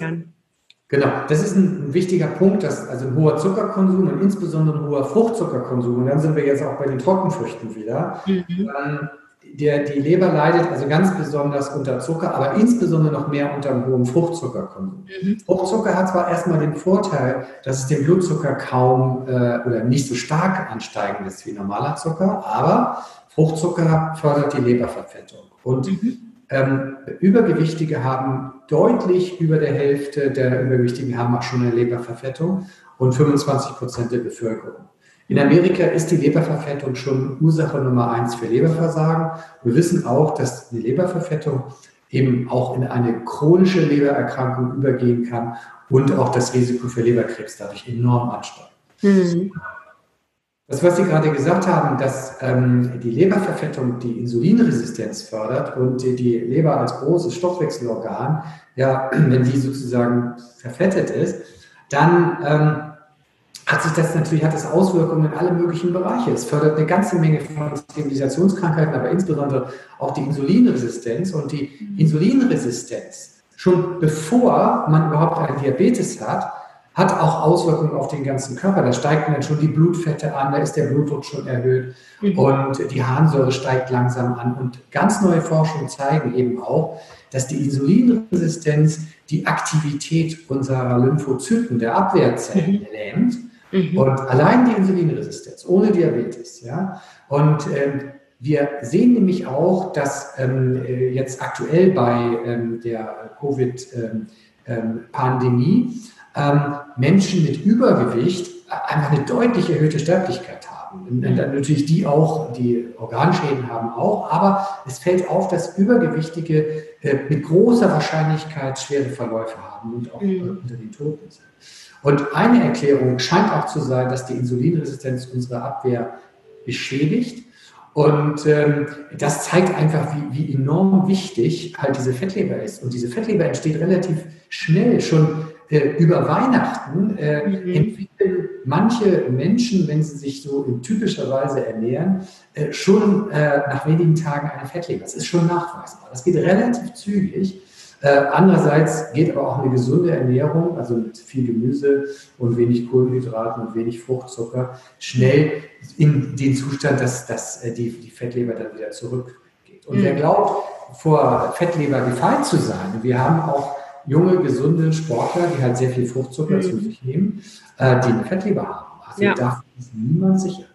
genau, das ist ein, wichtiger Punkt, dass also ein hoher Zuckerkonsum und insbesondere ein hoher Fruchtzuckerkonsum, und dann sind wir jetzt auch bei den Trockenfrüchten wieder, mhm. ähm, der, die Leber leidet also ganz besonders unter Zucker, aber insbesondere noch mehr unter einem hohen Fruchtzuckerkonsum. Mhm. Fruchtzucker hat zwar erstmal den Vorteil, dass es den Blutzucker kaum äh, oder nicht so stark ansteigen lässt wie normaler Zucker, aber Fruchtzucker fördert die Leberverfettung. Und mhm. ähm, Übergewichtige haben deutlich über der Hälfte der Übergewichtigen haben auch schon eine Leberverfettung und 25 Prozent der Bevölkerung. In Amerika ist die Leberverfettung schon Ursache Nummer eins für Leberversagen. Wir wissen auch, dass eine Leberverfettung eben auch in eine chronische Lebererkrankung übergehen kann und auch das Risiko für Leberkrebs dadurch enorm ansteigt. Mhm. Das, was Sie gerade gesagt haben, dass ähm, die Leberverfettung die Insulinresistenz fördert und die, die Leber als großes Stoffwechselorgan, ja, wenn die sozusagen verfettet ist, dann ähm, hat sich das natürlich, hat das Auswirkungen in alle möglichen Bereiche. Es fördert eine ganze Menge von Zivilisationskrankheiten, aber insbesondere auch die Insulinresistenz und die Insulinresistenz. Schon bevor man überhaupt einen Diabetes hat, hat auch Auswirkungen auf den ganzen Körper. Da steigt dann schon die Blutfette an, da ist der Blutdruck schon erhöht mhm. und die Harnsäure steigt langsam an. Und ganz neue Forschungen zeigen eben auch, dass die Insulinresistenz die Aktivität unserer Lymphozyten, der Abwehrzellen, mhm. lähmt Mhm. Und allein die Insulinresistenz, ohne Diabetes, ja. Und ähm, wir sehen nämlich auch, dass ähm, äh, jetzt aktuell bei ähm, der Covid-Pandemie ähm, ähm, Menschen mit Übergewicht einfach eine deutlich erhöhte Sterblichkeit haben. Und dann natürlich die auch, die Organschäden haben auch, aber es fällt auf, dass Übergewichtige äh, mit großer Wahrscheinlichkeit schwere Verläufe haben und auch mhm. Unter den Toten sind. Und eine Erklärung scheint auch zu sein, dass die Insulinresistenz unsere Abwehr beschädigt. Und ähm, das zeigt einfach, wie, wie enorm wichtig halt diese Fettleber ist. Und diese Fettleber entsteht relativ schnell, schon äh, über Weihnachten äh, mhm. entwickeln manche Menschen, wenn sie sich so in typischer Weise ernähren, äh, schon äh, nach wenigen Tagen eine Fettleber. Das ist schon nachweisbar. Das geht relativ zügig. Äh, andererseits geht aber auch eine gesunde Ernährung, also mit viel Gemüse und wenig Kohlenhydraten und wenig Fruchtzucker, schnell in den Zustand, dass, dass äh, die, die Fettleber dann wieder zurückgeht. Und mhm. wer glaubt, vor Fettleber gefeit zu sein, wir haben auch junge, gesunde Sportler, die halt sehr viel Fruchtzucker mhm. zu sich nehmen, äh, die eine Fettleber haben. Also ja. da ist niemand sicher.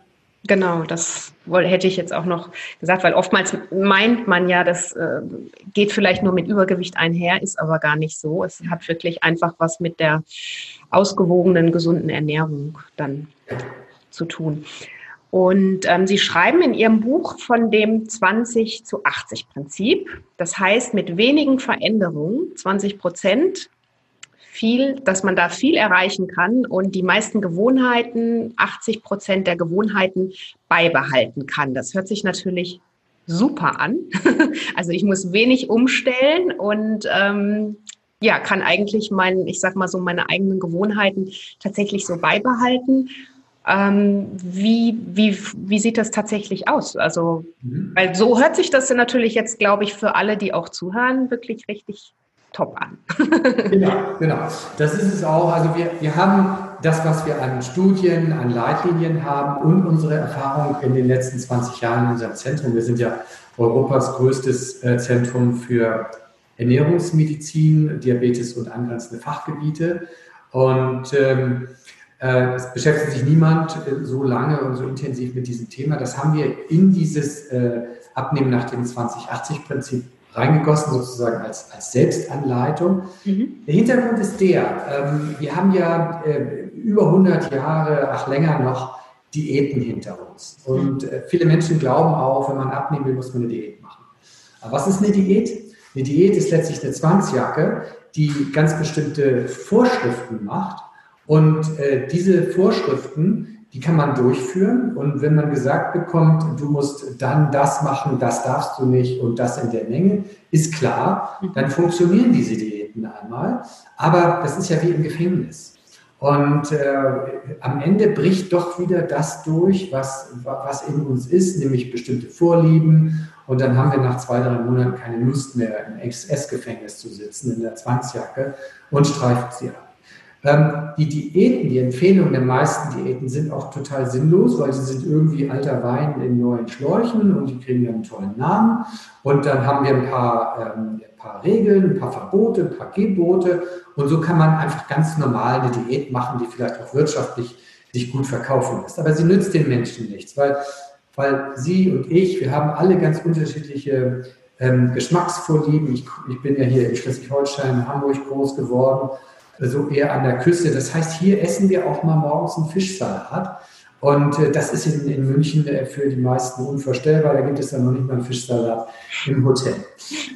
Genau, das hätte ich jetzt auch noch gesagt, weil oftmals meint man ja, das äh, geht vielleicht nur mit Übergewicht einher, ist aber gar nicht so. Es hat wirklich einfach was mit der ausgewogenen, gesunden Ernährung dann zu tun. Und ähm, Sie schreiben in Ihrem Buch von dem 20 zu 80 Prinzip. Das heißt, mit wenigen Veränderungen, 20 Prozent, viel, dass man da viel erreichen kann und die meisten Gewohnheiten, 80 Prozent der Gewohnheiten beibehalten kann. Das hört sich natürlich super an. Also ich muss wenig umstellen und ähm, ja, kann eigentlich mein, ich sag mal so, meine eigenen Gewohnheiten tatsächlich so beibehalten. Ähm, wie, wie, wie sieht das tatsächlich aus? Also, mhm. weil so hört sich das natürlich jetzt, glaube ich, für alle, die auch zuhören, wirklich richtig top an. genau, genau. Das ist es auch. Also wir, wir haben das, was wir an Studien, an Leitlinien haben und unsere Erfahrung in den letzten 20 Jahren in unserem Zentrum. Wir sind ja Europas größtes äh, Zentrum für Ernährungsmedizin, Diabetes und angrenzende Fachgebiete. Und ähm, äh, es beschäftigt sich niemand äh, so lange und so intensiv mit diesem Thema. Das haben wir in dieses äh, Abnehmen nach dem 2080-Prinzip reingegossen, sozusagen als, als Selbstanleitung. Mhm. Der Hintergrund ist der, ähm, wir haben ja über 100 Jahre, ach länger noch, Diäten hinter uns. Und viele Menschen glauben auch, wenn man abnehmen will, muss man eine Diät machen. Aber was ist eine Diät? Eine Diät ist letztlich eine Zwangsjacke, die ganz bestimmte Vorschriften macht und äh, diese Vorschriften, die kann man durchführen. Und wenn man gesagt bekommt, du musst dann das machen, das darfst du nicht und das in der Menge, ist klar, mhm. dann funktionieren diese Diäten einmal. Aber das ist ja wie im Gefängnis. Und äh, am Ende bricht doch wieder das durch, was, was in uns ist, nämlich bestimmte Vorlieben. Und dann haben wir nach zwei, drei Monaten keine Lust mehr, im SS-Gefängnis zu sitzen, in der Zwangsjacke und streifen sie ab. Ähm, die Diäten, die Empfehlungen der meisten Diäten sind auch total sinnlos, weil sie sind irgendwie alter Wein in neuen Schläuchen und die kriegen einen tollen Namen. Und dann haben wir ein paar, ähm, ein paar Regeln, ein paar Verbote, ein paar Gebote. Und so kann man einfach ganz normal eine Diät machen, die vielleicht auch wirtschaftlich sich gut verkaufen lässt. Aber sie nützt den Menschen nichts, weil, weil Sie und ich, wir haben alle ganz unterschiedliche ähm, Geschmacksvorlieben. Ich, ich bin ja hier in Schleswig-Holstein, Hamburg groß geworden so eher an der Küste. Das heißt, hier essen wir auch mal morgens einen Fischsalat. Und äh, das ist in, in München äh, für die meisten unvorstellbar. Da gibt es dann noch nicht mal einen Fischsalat im Hotel.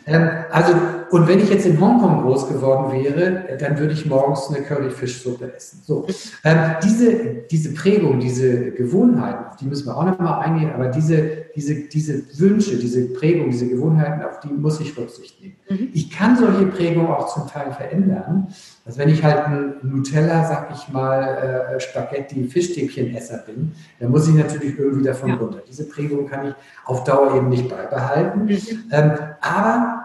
Ähm, also, und wenn ich jetzt in Hongkong groß geworden wäre, dann würde ich morgens eine Curryfischsuppe essen. So, ähm, diese, diese Prägung, diese Gewohnheiten, auf die müssen wir auch noch mal eingehen, aber diese, diese, diese Wünsche, diese Prägung, diese Gewohnheiten, auf die muss ich Rücksicht nehmen. Mhm. Ich kann solche Prägungen auch zum Teil verändern. Also wenn ich halt ein Nutella, sag ich mal, äh, Spaghetti, Fischstäbchenesser bin, dann muss ich natürlich irgendwie davon ja. runter. Diese Prägung kann ich auf Dauer eben nicht beibehalten. Mhm. Ähm, aber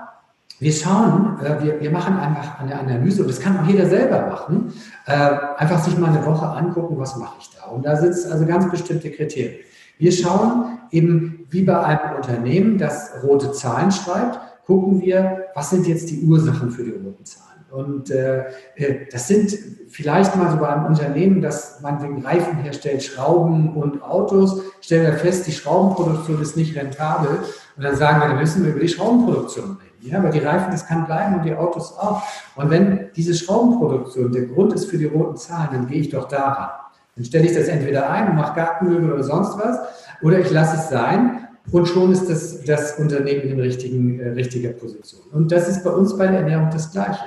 wir schauen, äh, wir, wir machen einfach eine Analyse und das kann auch jeder selber machen. Äh, einfach sich mal eine Woche angucken, was mache ich da. Und da sind also ganz bestimmte Kriterien. Wir schauen eben, wie bei einem Unternehmen, das rote Zahlen schreibt, gucken wir, was sind jetzt die Ursachen für die roten Zahlen. Und äh, äh, das sind vielleicht mal so bei einem Unternehmen, das man wegen Reifen herstellt, Schrauben und Autos, stellen wir fest, die Schraubenproduktion ist nicht rentabel. Und dann sagen wir, dann müssen wir über die Schraubenproduktion reden. Ja, aber die Reifen, das kann bleiben und die Autos auch. Und wenn diese Schraubenproduktion der Grund ist für die roten Zahlen, dann gehe ich doch daran. Dann stelle ich das entweder ein und mache Gartenmöbel oder sonst was, oder ich lasse es sein und schon ist das, das Unternehmen in richtigen, äh, richtiger Position. Und das ist bei uns bei der Ernährung das Gleiche.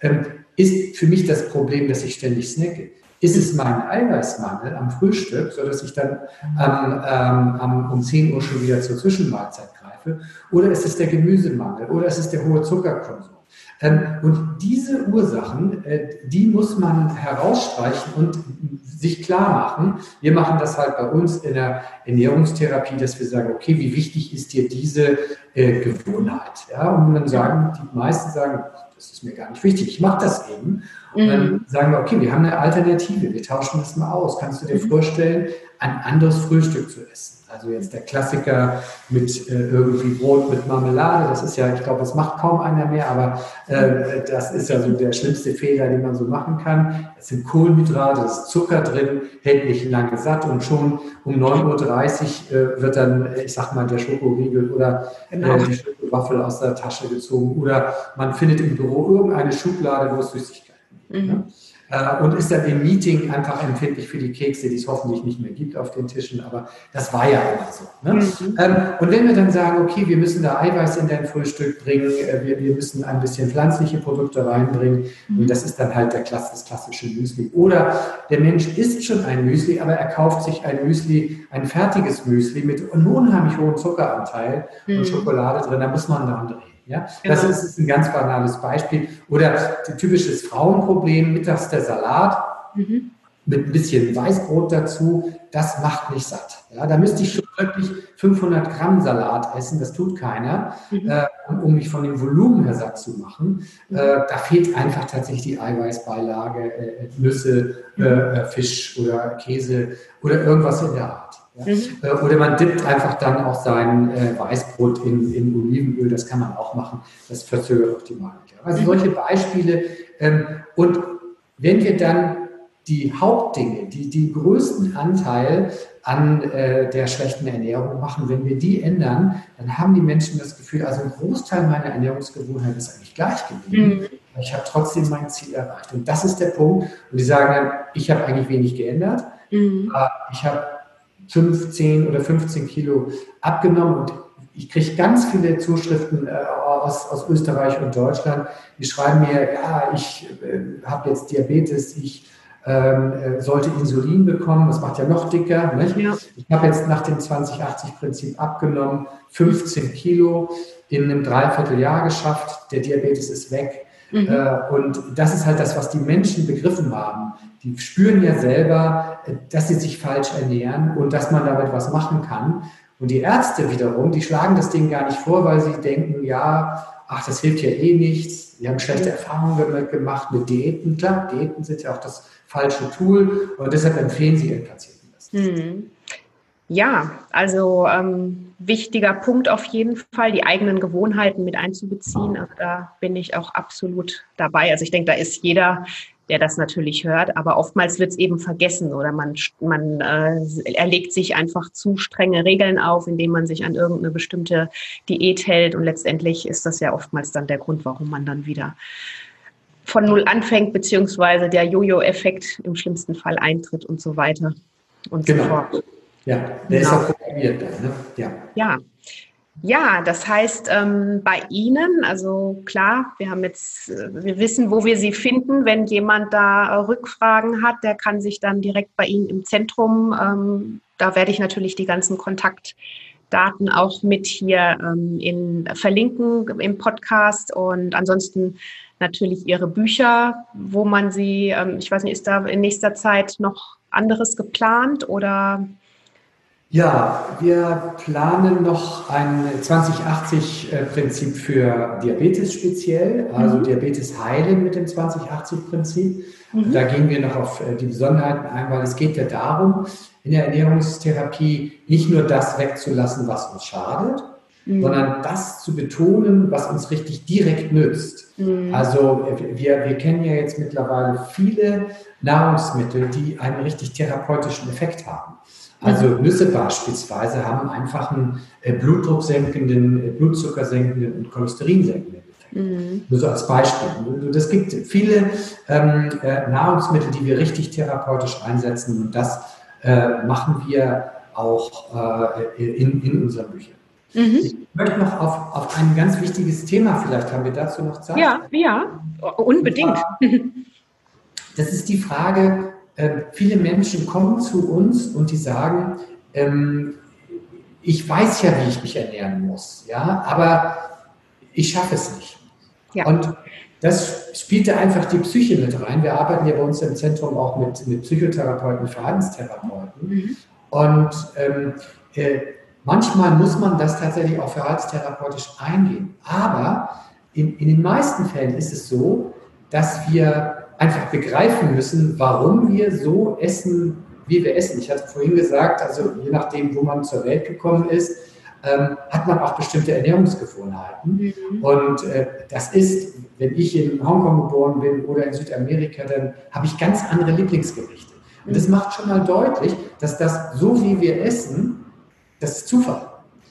Ähm, ist für mich das Problem, dass ich ständig snacke? Ist es mein Eiweißmangel am Frühstück, sodass ich dann ähm, ähm, um 10 Uhr schon wieder zur Zwischenmahlzeit greife? Oder ist es der Gemüsemangel? Oder ist es der hohe Zuckerkonsum? Ähm, und diese Ursachen, äh, die muss man herausstreichen und sich klar machen. Wir machen das halt bei uns in der Ernährungstherapie, dass wir sagen, okay, wie wichtig ist dir diese äh, Gewohnheit? Ja, und dann sagen, die meisten sagen, das ist mir gar nicht wichtig, ich mache das eben. Und dann mhm. sagen wir, okay, wir haben eine Alternative, wir tauschen das mal aus. Kannst du dir mhm. vorstellen, ein anderes Frühstück zu essen? Also jetzt der Klassiker mit äh, irgendwie Brot mit Marmelade, das ist ja, ich glaube, das macht kaum einer mehr, aber äh, das ist ja so der schlimmste Fehler, den man so machen kann. Es sind Kohlenhydrate, es ist Zucker drin, hält nicht lange satt und schon um 9.30 Uhr äh, wird dann, ich sag mal, der Schokoriegel oder äh, genau. die Schokowaffel aus der Tasche gezogen oder man findet im Büro irgendeine Schublade, wo es Süßigkeiten gibt. Mhm. Äh, und ist dann im Meeting einfach empfindlich für die Kekse, die es hoffentlich nicht mehr gibt auf den Tischen, aber das war ja immer so. Ne? Mhm. Ähm, und wenn wir dann sagen, okay, wir müssen da Eiweiß in dein Frühstück bringen, äh, wir, wir müssen ein bisschen pflanzliche Produkte reinbringen, mhm. und das ist dann halt der Klasse, das klassische Müsli. Oder der Mensch isst schon ein Müsli, aber er kauft sich ein Müsli, ein fertiges Müsli mit einem unheimlich hohen Zuckeranteil mhm. und Schokolade drin, da muss man dran drehen. Ja? Genau. Das ist ein ganz banales Beispiel. Oder typisches Frauenproblem, mittags der Salat mhm. mit ein bisschen Weißbrot dazu, das macht nicht satt. Ja? Da müsste ich schon wirklich 500 Gramm Salat essen, das tut keiner, mhm. äh, um mich von dem Volumen her satt zu machen. Mhm. Äh, da fehlt einfach tatsächlich die Eiweißbeilage, äh, Nüsse, mhm. äh, Fisch oder Käse oder irgendwas in der Art. Ja? Äh, oder man dippt einfach dann auch sein äh, Weißbrot in, in, Olivenöl, das kann man auch machen. Das verzögert auch die Magen. Also solche Beispiele. Ähm, und wenn wir dann die Hauptdinge, die den größten Anteil an äh, der schlechten Ernährung machen, wenn wir die ändern, dann haben die Menschen das Gefühl, also ein Großteil meiner Ernährungsgewohnheit ist eigentlich gleich geblieben. Mhm. Ich habe trotzdem mein Ziel erreicht. Und das ist der Punkt. Und die sagen dann, ich habe eigentlich wenig geändert. Mhm. Ich habe 15 oder 15 Kilo abgenommen und ich kriege ganz viele Zuschriften äh, aus, aus Österreich und Deutschland. Die schreiben mir, ja, ich äh, habe jetzt Diabetes, ich ähm, äh, sollte Insulin bekommen, das macht ja noch dicker. Ja. Ich habe jetzt nach dem 2080-Prinzip abgenommen, 15 Kilo in einem Dreivierteljahr geschafft, der Diabetes ist weg. Mhm. Äh, und das ist halt das, was die Menschen begriffen haben. Die spüren ja selber, äh, dass sie sich falsch ernähren und dass man damit was machen kann. Und die Ärzte wiederum, die schlagen das Ding gar nicht vor, weil sie denken, ja, ach, das hilft ja eh nichts. Die haben schlechte mhm. Erfahrungen gemacht mit Diäten. Klar, Diäten sind ja auch das falsche Tool und deshalb empfehlen sie ihren Patienten das. Mhm. Ja, also ähm, wichtiger Punkt auf jeden Fall, die eigenen Gewohnheiten mit einzubeziehen. Also da bin ich auch absolut dabei. Also ich denke, da ist jeder, der das natürlich hört, aber oftmals wird es eben vergessen oder man, man äh, erlegt sich einfach zu strenge Regeln auf, indem man sich an irgendeine bestimmte Diät hält und letztendlich ist das ja oftmals dann der Grund, warum man dann wieder von Null anfängt, beziehungsweise der Jojo-Effekt im schlimmsten Fall eintritt und so weiter und genau. so fort. Ja, der genau. ist auch programmiert dann, ne? Ja. Ja. Ja, das heißt, ähm, bei Ihnen, also klar, wir haben jetzt, äh, wir wissen, wo wir Sie finden. Wenn jemand da äh, Rückfragen hat, der kann sich dann direkt bei Ihnen im Zentrum, ähm, da werde ich natürlich die ganzen Kontaktdaten auch mit hier ähm, in, verlinken im Podcast und ansonsten natürlich Ihre Bücher, wo man sie, ähm, ich weiß nicht, ist da in nächster Zeit noch anderes geplant oder ja, wir planen noch ein 2080-Prinzip für Diabetes speziell, also mhm. Diabetes heilen mit dem 2080-Prinzip. Mhm. Da gehen wir noch auf äh, die Besonderheiten ein, weil es geht ja darum, in der Ernährungstherapie nicht nur das wegzulassen, was uns schadet, mhm. sondern das zu betonen, was uns richtig direkt nützt. Mhm. Also wir, wir kennen ja jetzt mittlerweile viele Nahrungsmittel, die einen richtig therapeutischen Effekt haben. Also Nüsse beispielsweise haben einfach einen äh, blutdrucksenkenden, äh, Blutzuckersenkenden und Cholesterinsenkenden Effekt. Mhm. Nur so als Beispiel. Das gibt viele ähm, äh, Nahrungsmittel, die wir richtig therapeutisch einsetzen und das äh, machen wir auch äh, in, in unseren Büchern. Mhm. Ich möchte noch auf, auf ein ganz wichtiges Thema, vielleicht haben wir dazu noch Zeit. Ja, ja, unbedingt. Das ist die Frage, äh, viele Menschen kommen zu uns und die sagen, ähm, ich weiß ja, wie ich mich ernähren muss, ja, aber ich schaffe es nicht. Ja. Und das spielte einfach die Psyche mit rein. Wir arbeiten ja bei uns im Zentrum auch mit, mit Psychotherapeuten, Verhaltenstherapeuten. Mhm. Und ähm, äh, manchmal muss man das tatsächlich auch verhaltenstherapeutisch eingehen. Aber in, in den meisten Fällen ist es so, dass wir einfach begreifen müssen, warum wir so essen, wie wir essen. Ich hatte vorhin gesagt, also je nachdem, wo man zur Welt gekommen ist, ähm, hat man auch bestimmte Ernährungsgewohnheiten. Mhm. Und äh, das ist, wenn ich in Hongkong geboren bin oder in Südamerika, dann habe ich ganz andere Lieblingsgerichte. Und das mhm. macht schon mal deutlich, dass das, so wie wir essen, das ist Zufall.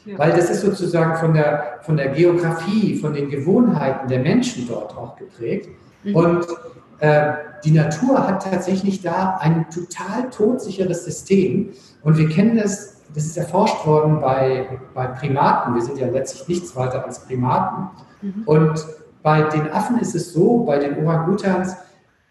Ja. Weil das ist sozusagen von der, von der Geografie, von den Gewohnheiten der Menschen dort auch geprägt. Mhm. Und die Natur hat tatsächlich da ein total todsicheres System. Und wir kennen das das ist erforscht worden bei, bei Primaten. Wir sind ja letztlich nichts weiter als Primaten. Mhm. Und bei den Affen ist es so, bei den Orangutans,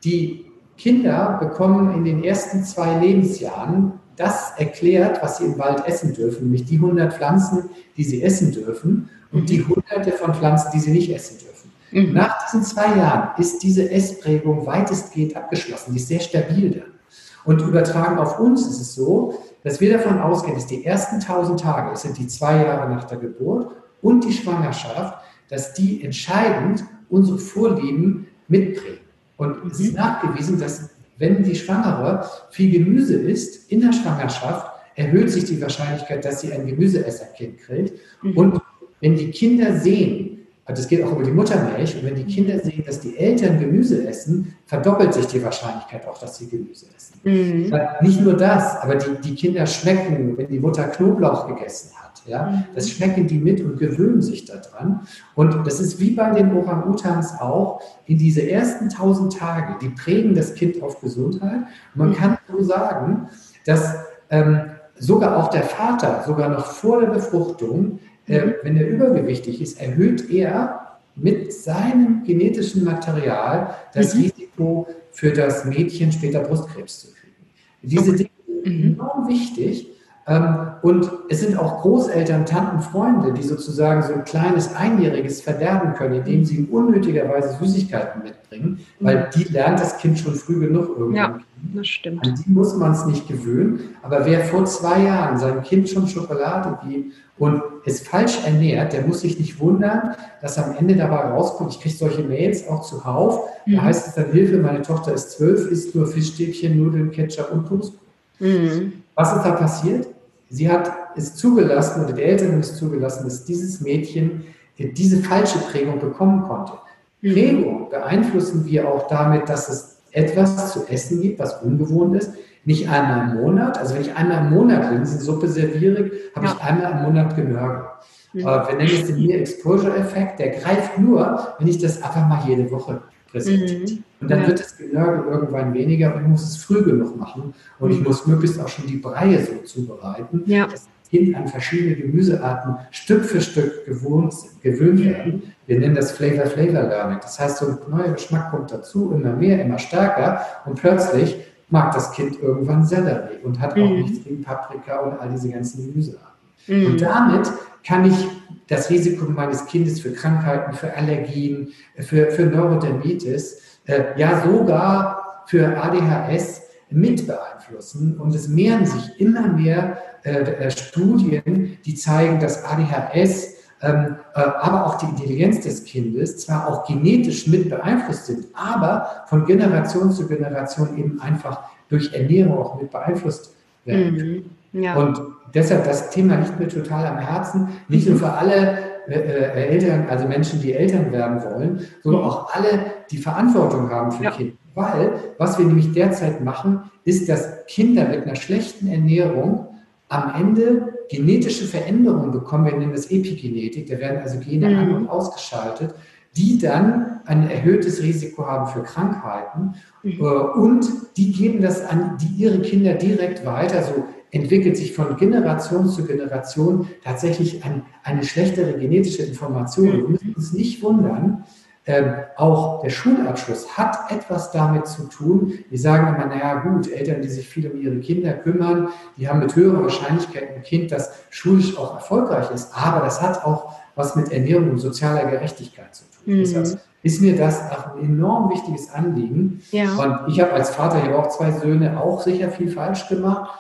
die Kinder bekommen in den ersten zwei Lebensjahren das erklärt, was sie im Wald essen dürfen, nämlich die 100 Pflanzen, die sie essen dürfen und die hunderte von Pflanzen, die sie nicht essen dürfen. Mhm. Nach diesen zwei Jahren ist diese Essprägung weitestgehend abgeschlossen, die ist sehr stabil dann. Und übertragen auf uns ist es so, dass wir davon ausgehen, dass die ersten 1000 Tage, das sind die zwei Jahre nach der Geburt und die Schwangerschaft, dass die entscheidend unsere Vorlieben mitprägen. Und es ist mhm. nachgewiesen, dass wenn die Schwangere viel Gemüse isst in der Schwangerschaft, erhöht sich die Wahrscheinlichkeit, dass sie ein Gemüseesserkind kriegt. Mhm. Und wenn die Kinder sehen, das geht auch über die Muttermilch. Und wenn die Kinder sehen, dass die Eltern Gemüse essen, verdoppelt sich die Wahrscheinlichkeit auch, dass sie Gemüse essen. Mhm. Nicht nur das, aber die, die Kinder schmecken, wenn die Mutter Knoblauch gegessen hat. Ja, mhm. Das schmecken die mit und gewöhnen sich daran. Und das ist wie bei den Orang-Utans auch, in diese ersten tausend Tage, die prägen das Kind auf Gesundheit. Und man mhm. kann so sagen, dass ähm, sogar auch der Vater, sogar noch vor der Befruchtung, äh, wenn er übergewichtig ist, erhöht er mit seinem genetischen Material das mhm. Risiko für das Mädchen später Brustkrebs zu kriegen. Diese. Dinge sind mhm. enorm wichtig. Ähm, und es sind auch Großeltern, Tanten, Freunde, die sozusagen so ein kleines Einjähriges verderben können, indem sie unnötigerweise Süßigkeiten mitbringen, weil die lernt das Kind schon früh genug irgendwann. Ja, das stimmt. An die muss man es nicht gewöhnen. Aber wer vor zwei Jahren seinem Kind schon Schokolade gibt und es falsch ernährt, der muss sich nicht wundern, dass am Ende dabei rauskommt, ich kriege solche Mails auch zuhauf, mhm. da heißt es dann, Hilfe, meine Tochter ist zwölf, isst nur Fischstäbchen, Nudeln, Ketchup und Toastbrot. Mhm. Was ist da passiert? Sie hat es zugelassen oder die Eltern haben es zugelassen, dass dieses Mädchen diese falsche Prägung bekommen konnte. Mhm. Prägung beeinflussen wir auch damit, dass es etwas zu essen gibt, was ungewohnt ist. Nicht einmal im Monat. Also wenn ich einmal im Monat Linsensuppe serviere, habe ja. ich einmal im Monat Genörgel. Mhm. wir nennen es den Near Exposure Effekt. Der greift nur, wenn ich das einfach mal jede Woche präsentiert. Mhm. Und dann ja. wird das Genörgel irgendwann weniger und ich muss es früh genug machen. Und ich mhm. muss möglichst auch schon die Breie so zubereiten, ja. dass das Kind an verschiedene Gemüsearten Stück für Stück gewohnt, gewöhnt werden. Wir nennen das Flavor Flavor Learning. Das heißt, so ein neuer Geschmack kommt dazu, immer mehr, immer stärker und plötzlich mag das Kind irgendwann Sellerie und hat auch mhm. nichts gegen Paprika und all diese ganzen Gemüsearten. Mhm. Und damit kann ich das Risiko meines Kindes für Krankheiten, für Allergien, für, für Neurodermitis, äh, ja sogar für ADHS mit beeinflussen. Und es mehren sich immer mehr äh, äh, Studien, die zeigen, dass ADHS, ähm, äh, aber auch die Intelligenz des Kindes zwar auch genetisch mit beeinflusst sind, aber von Generation zu Generation eben einfach durch Ernährung auch mit beeinflusst werden. Mhm, ja. Und deshalb das Thema liegt mir total am Herzen, nicht nur für alle äh, äh, Eltern, also Menschen, die Eltern werden wollen, sondern auch alle, die Verantwortung haben für ja. Kinder. Weil, was wir nämlich derzeit machen, ist, dass Kinder mit einer schlechten Ernährung am Ende genetische Veränderungen bekommen. Wir nennen das Epigenetik. Da werden also Gene mhm. an- und ausgeschaltet, die dann ein erhöhtes Risiko haben für Krankheiten. Mhm. Äh, und die geben das an die, ihre Kinder direkt weiter, so entwickelt sich von Generation zu Generation tatsächlich ein, eine schlechtere genetische Information. Wir müssen uns nicht wundern, ähm, auch der Schulabschluss hat etwas damit zu tun. Wir sagen immer, naja gut, Eltern, die sich viel um ihre Kinder kümmern, die haben mit höherer Wahrscheinlichkeit ein Kind, das schulisch auch erfolgreich ist. Aber das hat auch was mit Ernährung und sozialer Gerechtigkeit zu tun. Mhm. Deshalb ist mir das auch ein enorm wichtiges Anliegen. Ja. Und ich habe als Vater, ich habe auch zwei Söhne, auch sicher viel falsch gemacht.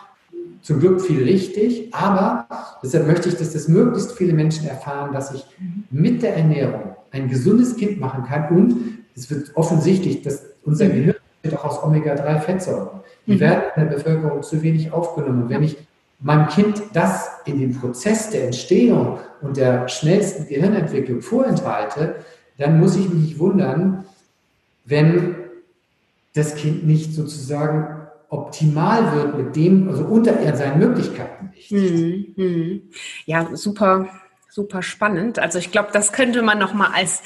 Zum Glück viel richtig, aber deshalb möchte ich, dass das möglichst viele Menschen erfahren, dass ich mit der Ernährung ein gesundes Kind machen kann. Und es wird offensichtlich, dass unser mhm. Gehirn besteht auch aus Omega-3-Fettsäuren. Die mhm. werden in der Bevölkerung zu wenig aufgenommen. Und wenn ich meinem Kind das in den Prozess der Entstehung und der schnellsten Gehirnentwicklung vorenthalte, dann muss ich mich nicht wundern, wenn das Kind nicht sozusagen optimal wird mit dem, also unter seinen Möglichkeiten nicht. Mhm. Ja, super super spannend. Also ich glaube, das könnte man noch mal als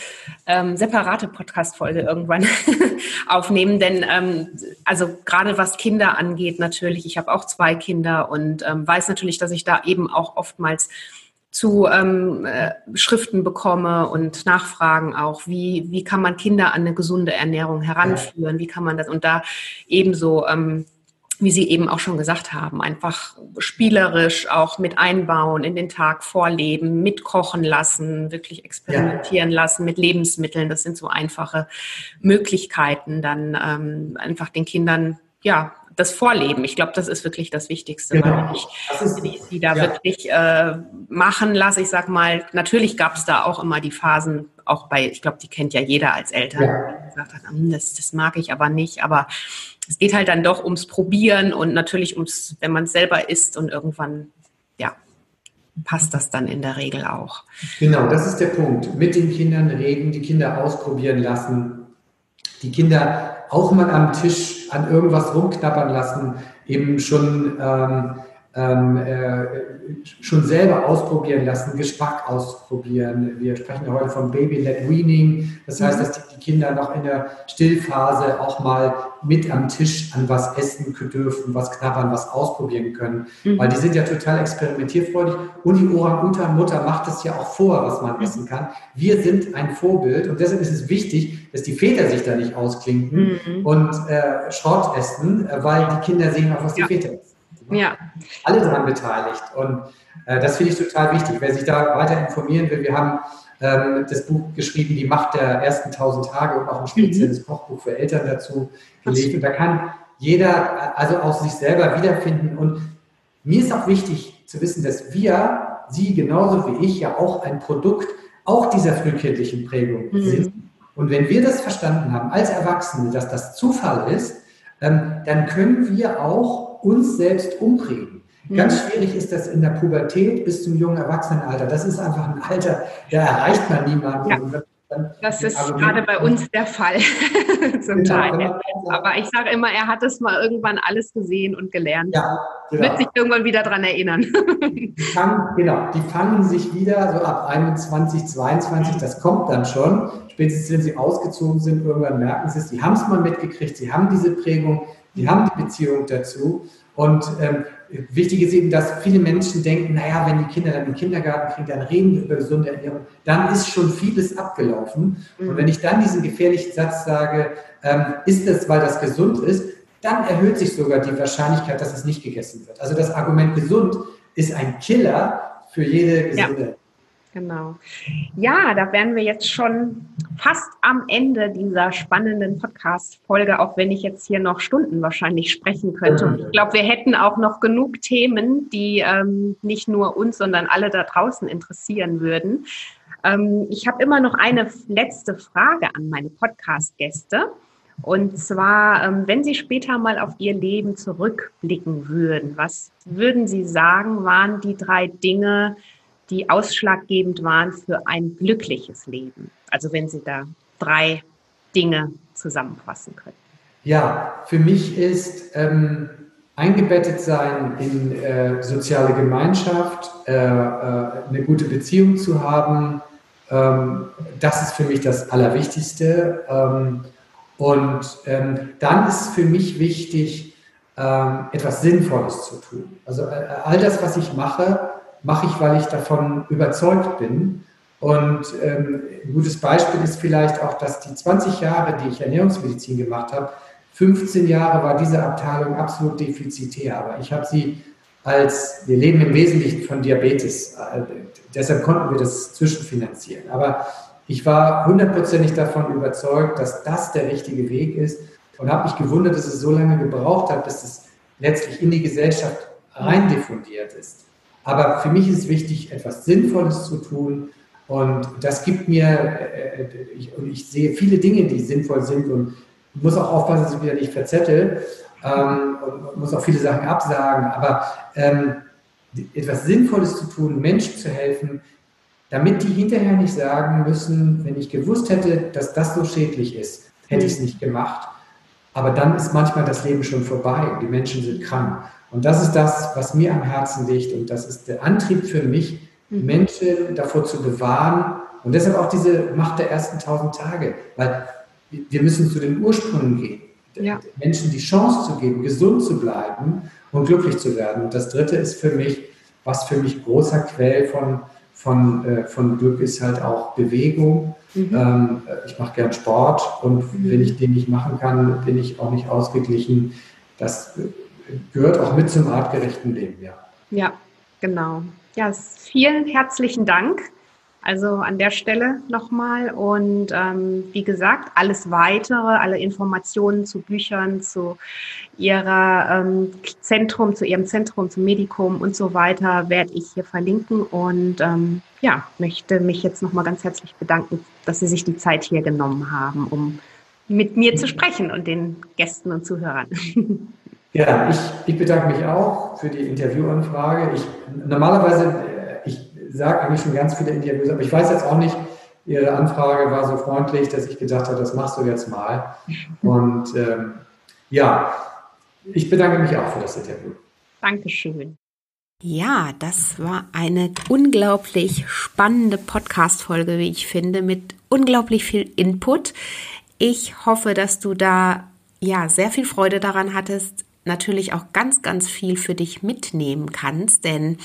ähm, separate Podcast-Folge irgendwann aufnehmen, denn ähm, also gerade was Kinder angeht, natürlich, ich habe auch zwei Kinder und ähm, weiß natürlich, dass ich da eben auch oftmals zu ähm, äh, Schriften bekomme und Nachfragen auch, wie, wie kann man Kinder an eine gesunde Ernährung heranführen, wie kann man das und da ebenso ähm, wie Sie eben auch schon gesagt haben, einfach spielerisch auch mit einbauen, in den Tag vorleben, mitkochen lassen, wirklich experimentieren ja. lassen mit Lebensmitteln. Das sind so einfache Möglichkeiten, dann ähm, einfach den Kindern ja das Vorleben. Ich glaube, das ist wirklich das Wichtigste, genau. weil ich, wenn ich sie da ja. wirklich äh, machen lasse, ich sag mal, natürlich gab es da auch immer die Phasen, auch bei, ich glaube, die kennt ja jeder als Eltern, ja. gesagt hat, hm, das, das mag ich aber nicht, aber es geht halt dann doch ums Probieren und natürlich ums, wenn man es selber isst und irgendwann, ja, passt das dann in der Regel auch. Genau, das ist der Punkt. Mit den Kindern reden, die Kinder ausprobieren lassen, die Kinder auch mal am Tisch an irgendwas rumknabbern lassen, eben schon ähm, ähm, äh, schon selber ausprobieren lassen, Geschmack ausprobieren. Wir sprechen ja heute von Baby-led Weaning. Das heißt, mhm. dass die, die, Kinder noch in der Stillphase auch mal mit am Tisch an was essen dürfen, was knabbern, was ausprobieren können. Mhm. Weil die sind ja total experimentierfreudig. Und die Orang-Utan-Mutter macht es ja auch vor, was man mhm. essen kann. Wir sind ein Vorbild und deshalb ist es wichtig, dass die Väter sich da nicht ausklinken mhm. und äh, Schrott essen, äh, weil die Kinder sehen auch, was die ja. Väter essen. Ja. Alle daran beteiligt. Und äh, das finde ich total wichtig. Wer sich da weiter informieren will, wir haben ähm, das Buch geschrieben, Die Macht der ersten 1000 Tage und auch ein spezielles mhm. Kochbuch für Eltern dazu gelegt. Und da kann jeder also auch sich selber wiederfinden. Und mir ist auch wichtig zu wissen, dass wir, Sie genauso wie ich, ja auch ein Produkt auch dieser frühkindlichen Prägung mhm. sind. Und wenn wir das verstanden haben als Erwachsene, dass das Zufall ist, ähm, dann können wir auch uns selbst umprägen. Mhm. Ganz schwierig ist das in der Pubertät bis zum jungen Erwachsenenalter. Das ist einfach ein Alter, da erreicht man niemanden. Ja. Das ist gerade bei uns der Fall zum genau, Teil. Genau. Aber ich sage immer, er hat es mal irgendwann alles gesehen und gelernt. Ja, genau. Wird sich irgendwann wieder daran erinnern. Die fangen, genau, die fangen sich wieder so ab 21, 22, das kommt dann schon. Spätestens wenn sie ausgezogen sind, irgendwann merken sie es, sie haben es mal mitgekriegt, sie haben diese Prägung, die haben die Beziehung dazu. Und ähm, wichtig ist eben, dass viele Menschen denken, naja, wenn die Kinder dann den Kindergarten kriegen, dann reden wir über gesunde Ernährung, dann ist schon vieles abgelaufen. Mhm. Und wenn ich dann diesen gefährlichen Satz sage, ähm, ist es, weil das gesund ist, dann erhöht sich sogar die Wahrscheinlichkeit, dass es nicht gegessen wird. Also das Argument gesund ist ein Killer für jede gesunde ja. Genau. Ja, da wären wir jetzt schon fast am Ende dieser spannenden Podcast-Folge, auch wenn ich jetzt hier noch Stunden wahrscheinlich sprechen könnte. Und ich glaube, wir hätten auch noch genug Themen, die ähm, nicht nur uns, sondern alle da draußen interessieren würden. Ähm, ich habe immer noch eine letzte Frage an meine Podcast-Gäste. Und zwar, ähm, wenn Sie später mal auf Ihr Leben zurückblicken würden, was würden Sie sagen, waren die drei Dinge, die ausschlaggebend waren für ein glückliches Leben? Also wenn Sie da drei Dinge zusammenfassen können. Ja, für mich ist ähm, eingebettet sein in äh, soziale Gemeinschaft, äh, äh, eine gute Beziehung zu haben, ähm, das ist für mich das Allerwichtigste. Ähm, und ähm, dann ist für mich wichtig, ähm, etwas Sinnvolles zu tun. Also äh, all das, was ich mache, mache ich, weil ich davon überzeugt bin. Und ähm, ein gutes Beispiel ist vielleicht auch, dass die 20 Jahre, die ich Ernährungsmedizin gemacht habe, 15 Jahre war diese Abteilung absolut defizitär. Aber ich habe sie als, wir leben im Wesentlichen von Diabetes, äh, deshalb konnten wir das zwischenfinanzieren. Aber ich war hundertprozentig davon überzeugt, dass das der richtige Weg ist und habe mich gewundert, dass es so lange gebraucht hat, bis es letztlich in die Gesellschaft rein diffundiert ist. Aber für mich ist wichtig, etwas Sinnvolles zu tun. Und das gibt mir, äh, ich, und ich sehe viele Dinge, die sinnvoll sind und muss auch aufpassen, dass ich wieder nicht verzettel ähm, und muss auch viele Sachen absagen. Aber ähm, etwas Sinnvolles zu tun, Menschen zu helfen, damit die hinterher nicht sagen müssen, wenn ich gewusst hätte, dass das so schädlich ist, hätte ich es nicht gemacht. Aber dann ist manchmal das Leben schon vorbei und die Menschen sind krank. Und das ist das, was mir am Herzen liegt und das ist der Antrieb für mich, mhm. Menschen davor zu bewahren und deshalb auch diese Macht der ersten tausend Tage, weil wir müssen zu den Ursprüngen gehen. Ja. Menschen die Chance zu geben, gesund zu bleiben und glücklich zu werden. Und das Dritte ist für mich, was für mich großer Quell von, von, äh, von Glück ist, halt auch Bewegung. Mhm. Ähm, ich mache gern Sport und mhm. wenn ich den nicht machen kann, bin ich auch nicht ausgeglichen. Das gehört auch mit zum artgerechten Leben, ja. Ja, genau. Ja, vielen herzlichen Dank. Also an der Stelle nochmal. Und ähm, wie gesagt, alles weitere, alle Informationen zu Büchern, zu ihrer ähm, Zentrum, zu ihrem Zentrum, zum Medikum und so weiter, werde ich hier verlinken. Und ähm, ja, möchte mich jetzt nochmal ganz herzlich bedanken, dass Sie sich die Zeit hier genommen haben, um mit mir zu sprechen und den Gästen und Zuhörern. Ja, ich, ich bedanke mich auch für die Interviewanfrage. Ich, normalerweise sage eigentlich schon ganz viele Interviews, aber ich weiß jetzt auch nicht, Ihre Anfrage war so freundlich, dass ich gedacht habe, das machst du jetzt mal. Und ähm, ja, ich bedanke mich auch für das Interview. Dankeschön. Ja, das war eine unglaublich spannende Podcast-Folge, wie ich finde, mit unglaublich viel Input. Ich hoffe, dass du da ja sehr viel Freude daran hattest, natürlich auch ganz, ganz viel für dich mitnehmen kannst, denn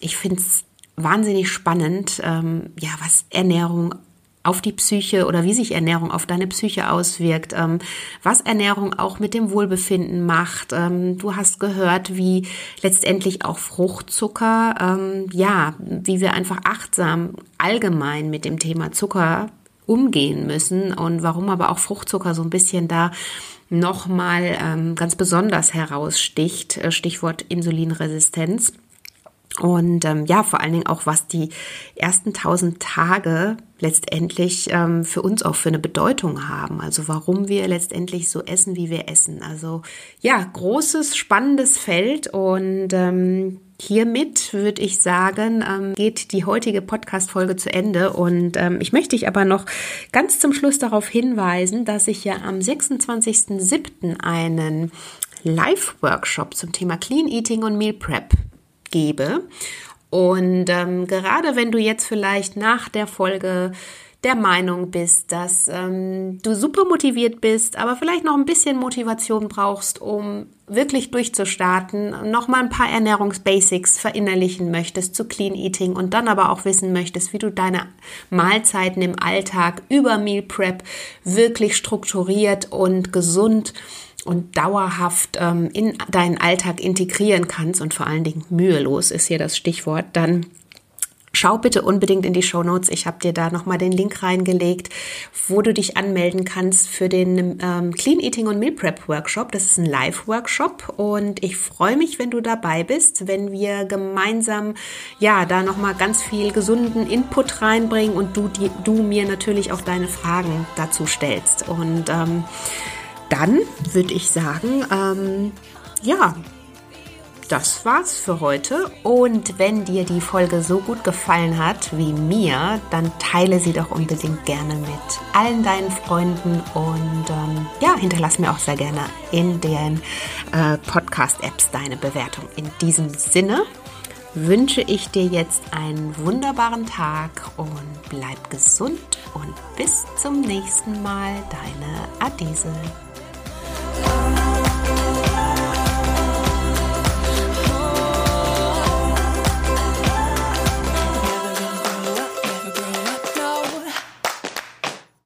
ich finde es wahnsinnig spannend, ähm, ja, was Ernährung auf die Psyche oder wie sich Ernährung auf deine Psyche auswirkt, ähm, was Ernährung auch mit dem Wohlbefinden macht. Ähm, du hast gehört, wie letztendlich auch Fruchtzucker, ähm, ja, wie wir einfach achtsam allgemein mit dem Thema Zucker umgehen müssen und warum aber auch Fruchtzucker so ein bisschen da nochmal ähm, ganz besonders heraussticht. Äh, Stichwort Insulinresistenz. Und ähm, ja, vor allen Dingen auch, was die ersten tausend Tage letztendlich ähm, für uns auch für eine Bedeutung haben. Also warum wir letztendlich so essen, wie wir essen. Also ja, großes, spannendes Feld und ähm, Hiermit würde ich sagen, ähm, geht die heutige Podcast-Folge zu Ende. Und ähm, ich möchte dich aber noch ganz zum Schluss darauf hinweisen, dass ich ja am 26.07. einen Live-Workshop zum Thema Clean Eating und Meal Prep gebe. Und ähm, gerade wenn du jetzt vielleicht nach der Folge der Meinung bist, dass ähm, du super motiviert bist, aber vielleicht noch ein bisschen Motivation brauchst, um wirklich durchzustarten, noch mal ein paar Ernährungsbasics verinnerlichen möchtest zu Clean Eating und dann aber auch wissen möchtest, wie du deine Mahlzeiten im Alltag über Meal Prep wirklich strukturiert und gesund und dauerhaft ähm, in deinen Alltag integrieren kannst und vor allen Dingen mühelos ist hier das Stichwort, dann Schau bitte unbedingt in die Show Notes. Ich habe dir da nochmal den Link reingelegt, wo du dich anmelden kannst für den ähm, Clean Eating und Meal Prep Workshop. Das ist ein Live-Workshop und ich freue mich, wenn du dabei bist, wenn wir gemeinsam ja da nochmal ganz viel gesunden Input reinbringen und du, die, du mir natürlich auch deine Fragen dazu stellst. Und ähm, dann würde ich sagen, ähm, ja, das war's für heute. Und wenn dir die Folge so gut gefallen hat wie mir, dann teile sie doch unbedingt gerne mit allen deinen Freunden und ähm, ja, hinterlass mir auch sehr gerne in den äh, Podcast-Apps deine Bewertung. In diesem Sinne wünsche ich dir jetzt einen wunderbaren Tag und bleib gesund und bis zum nächsten Mal, deine Adese. love.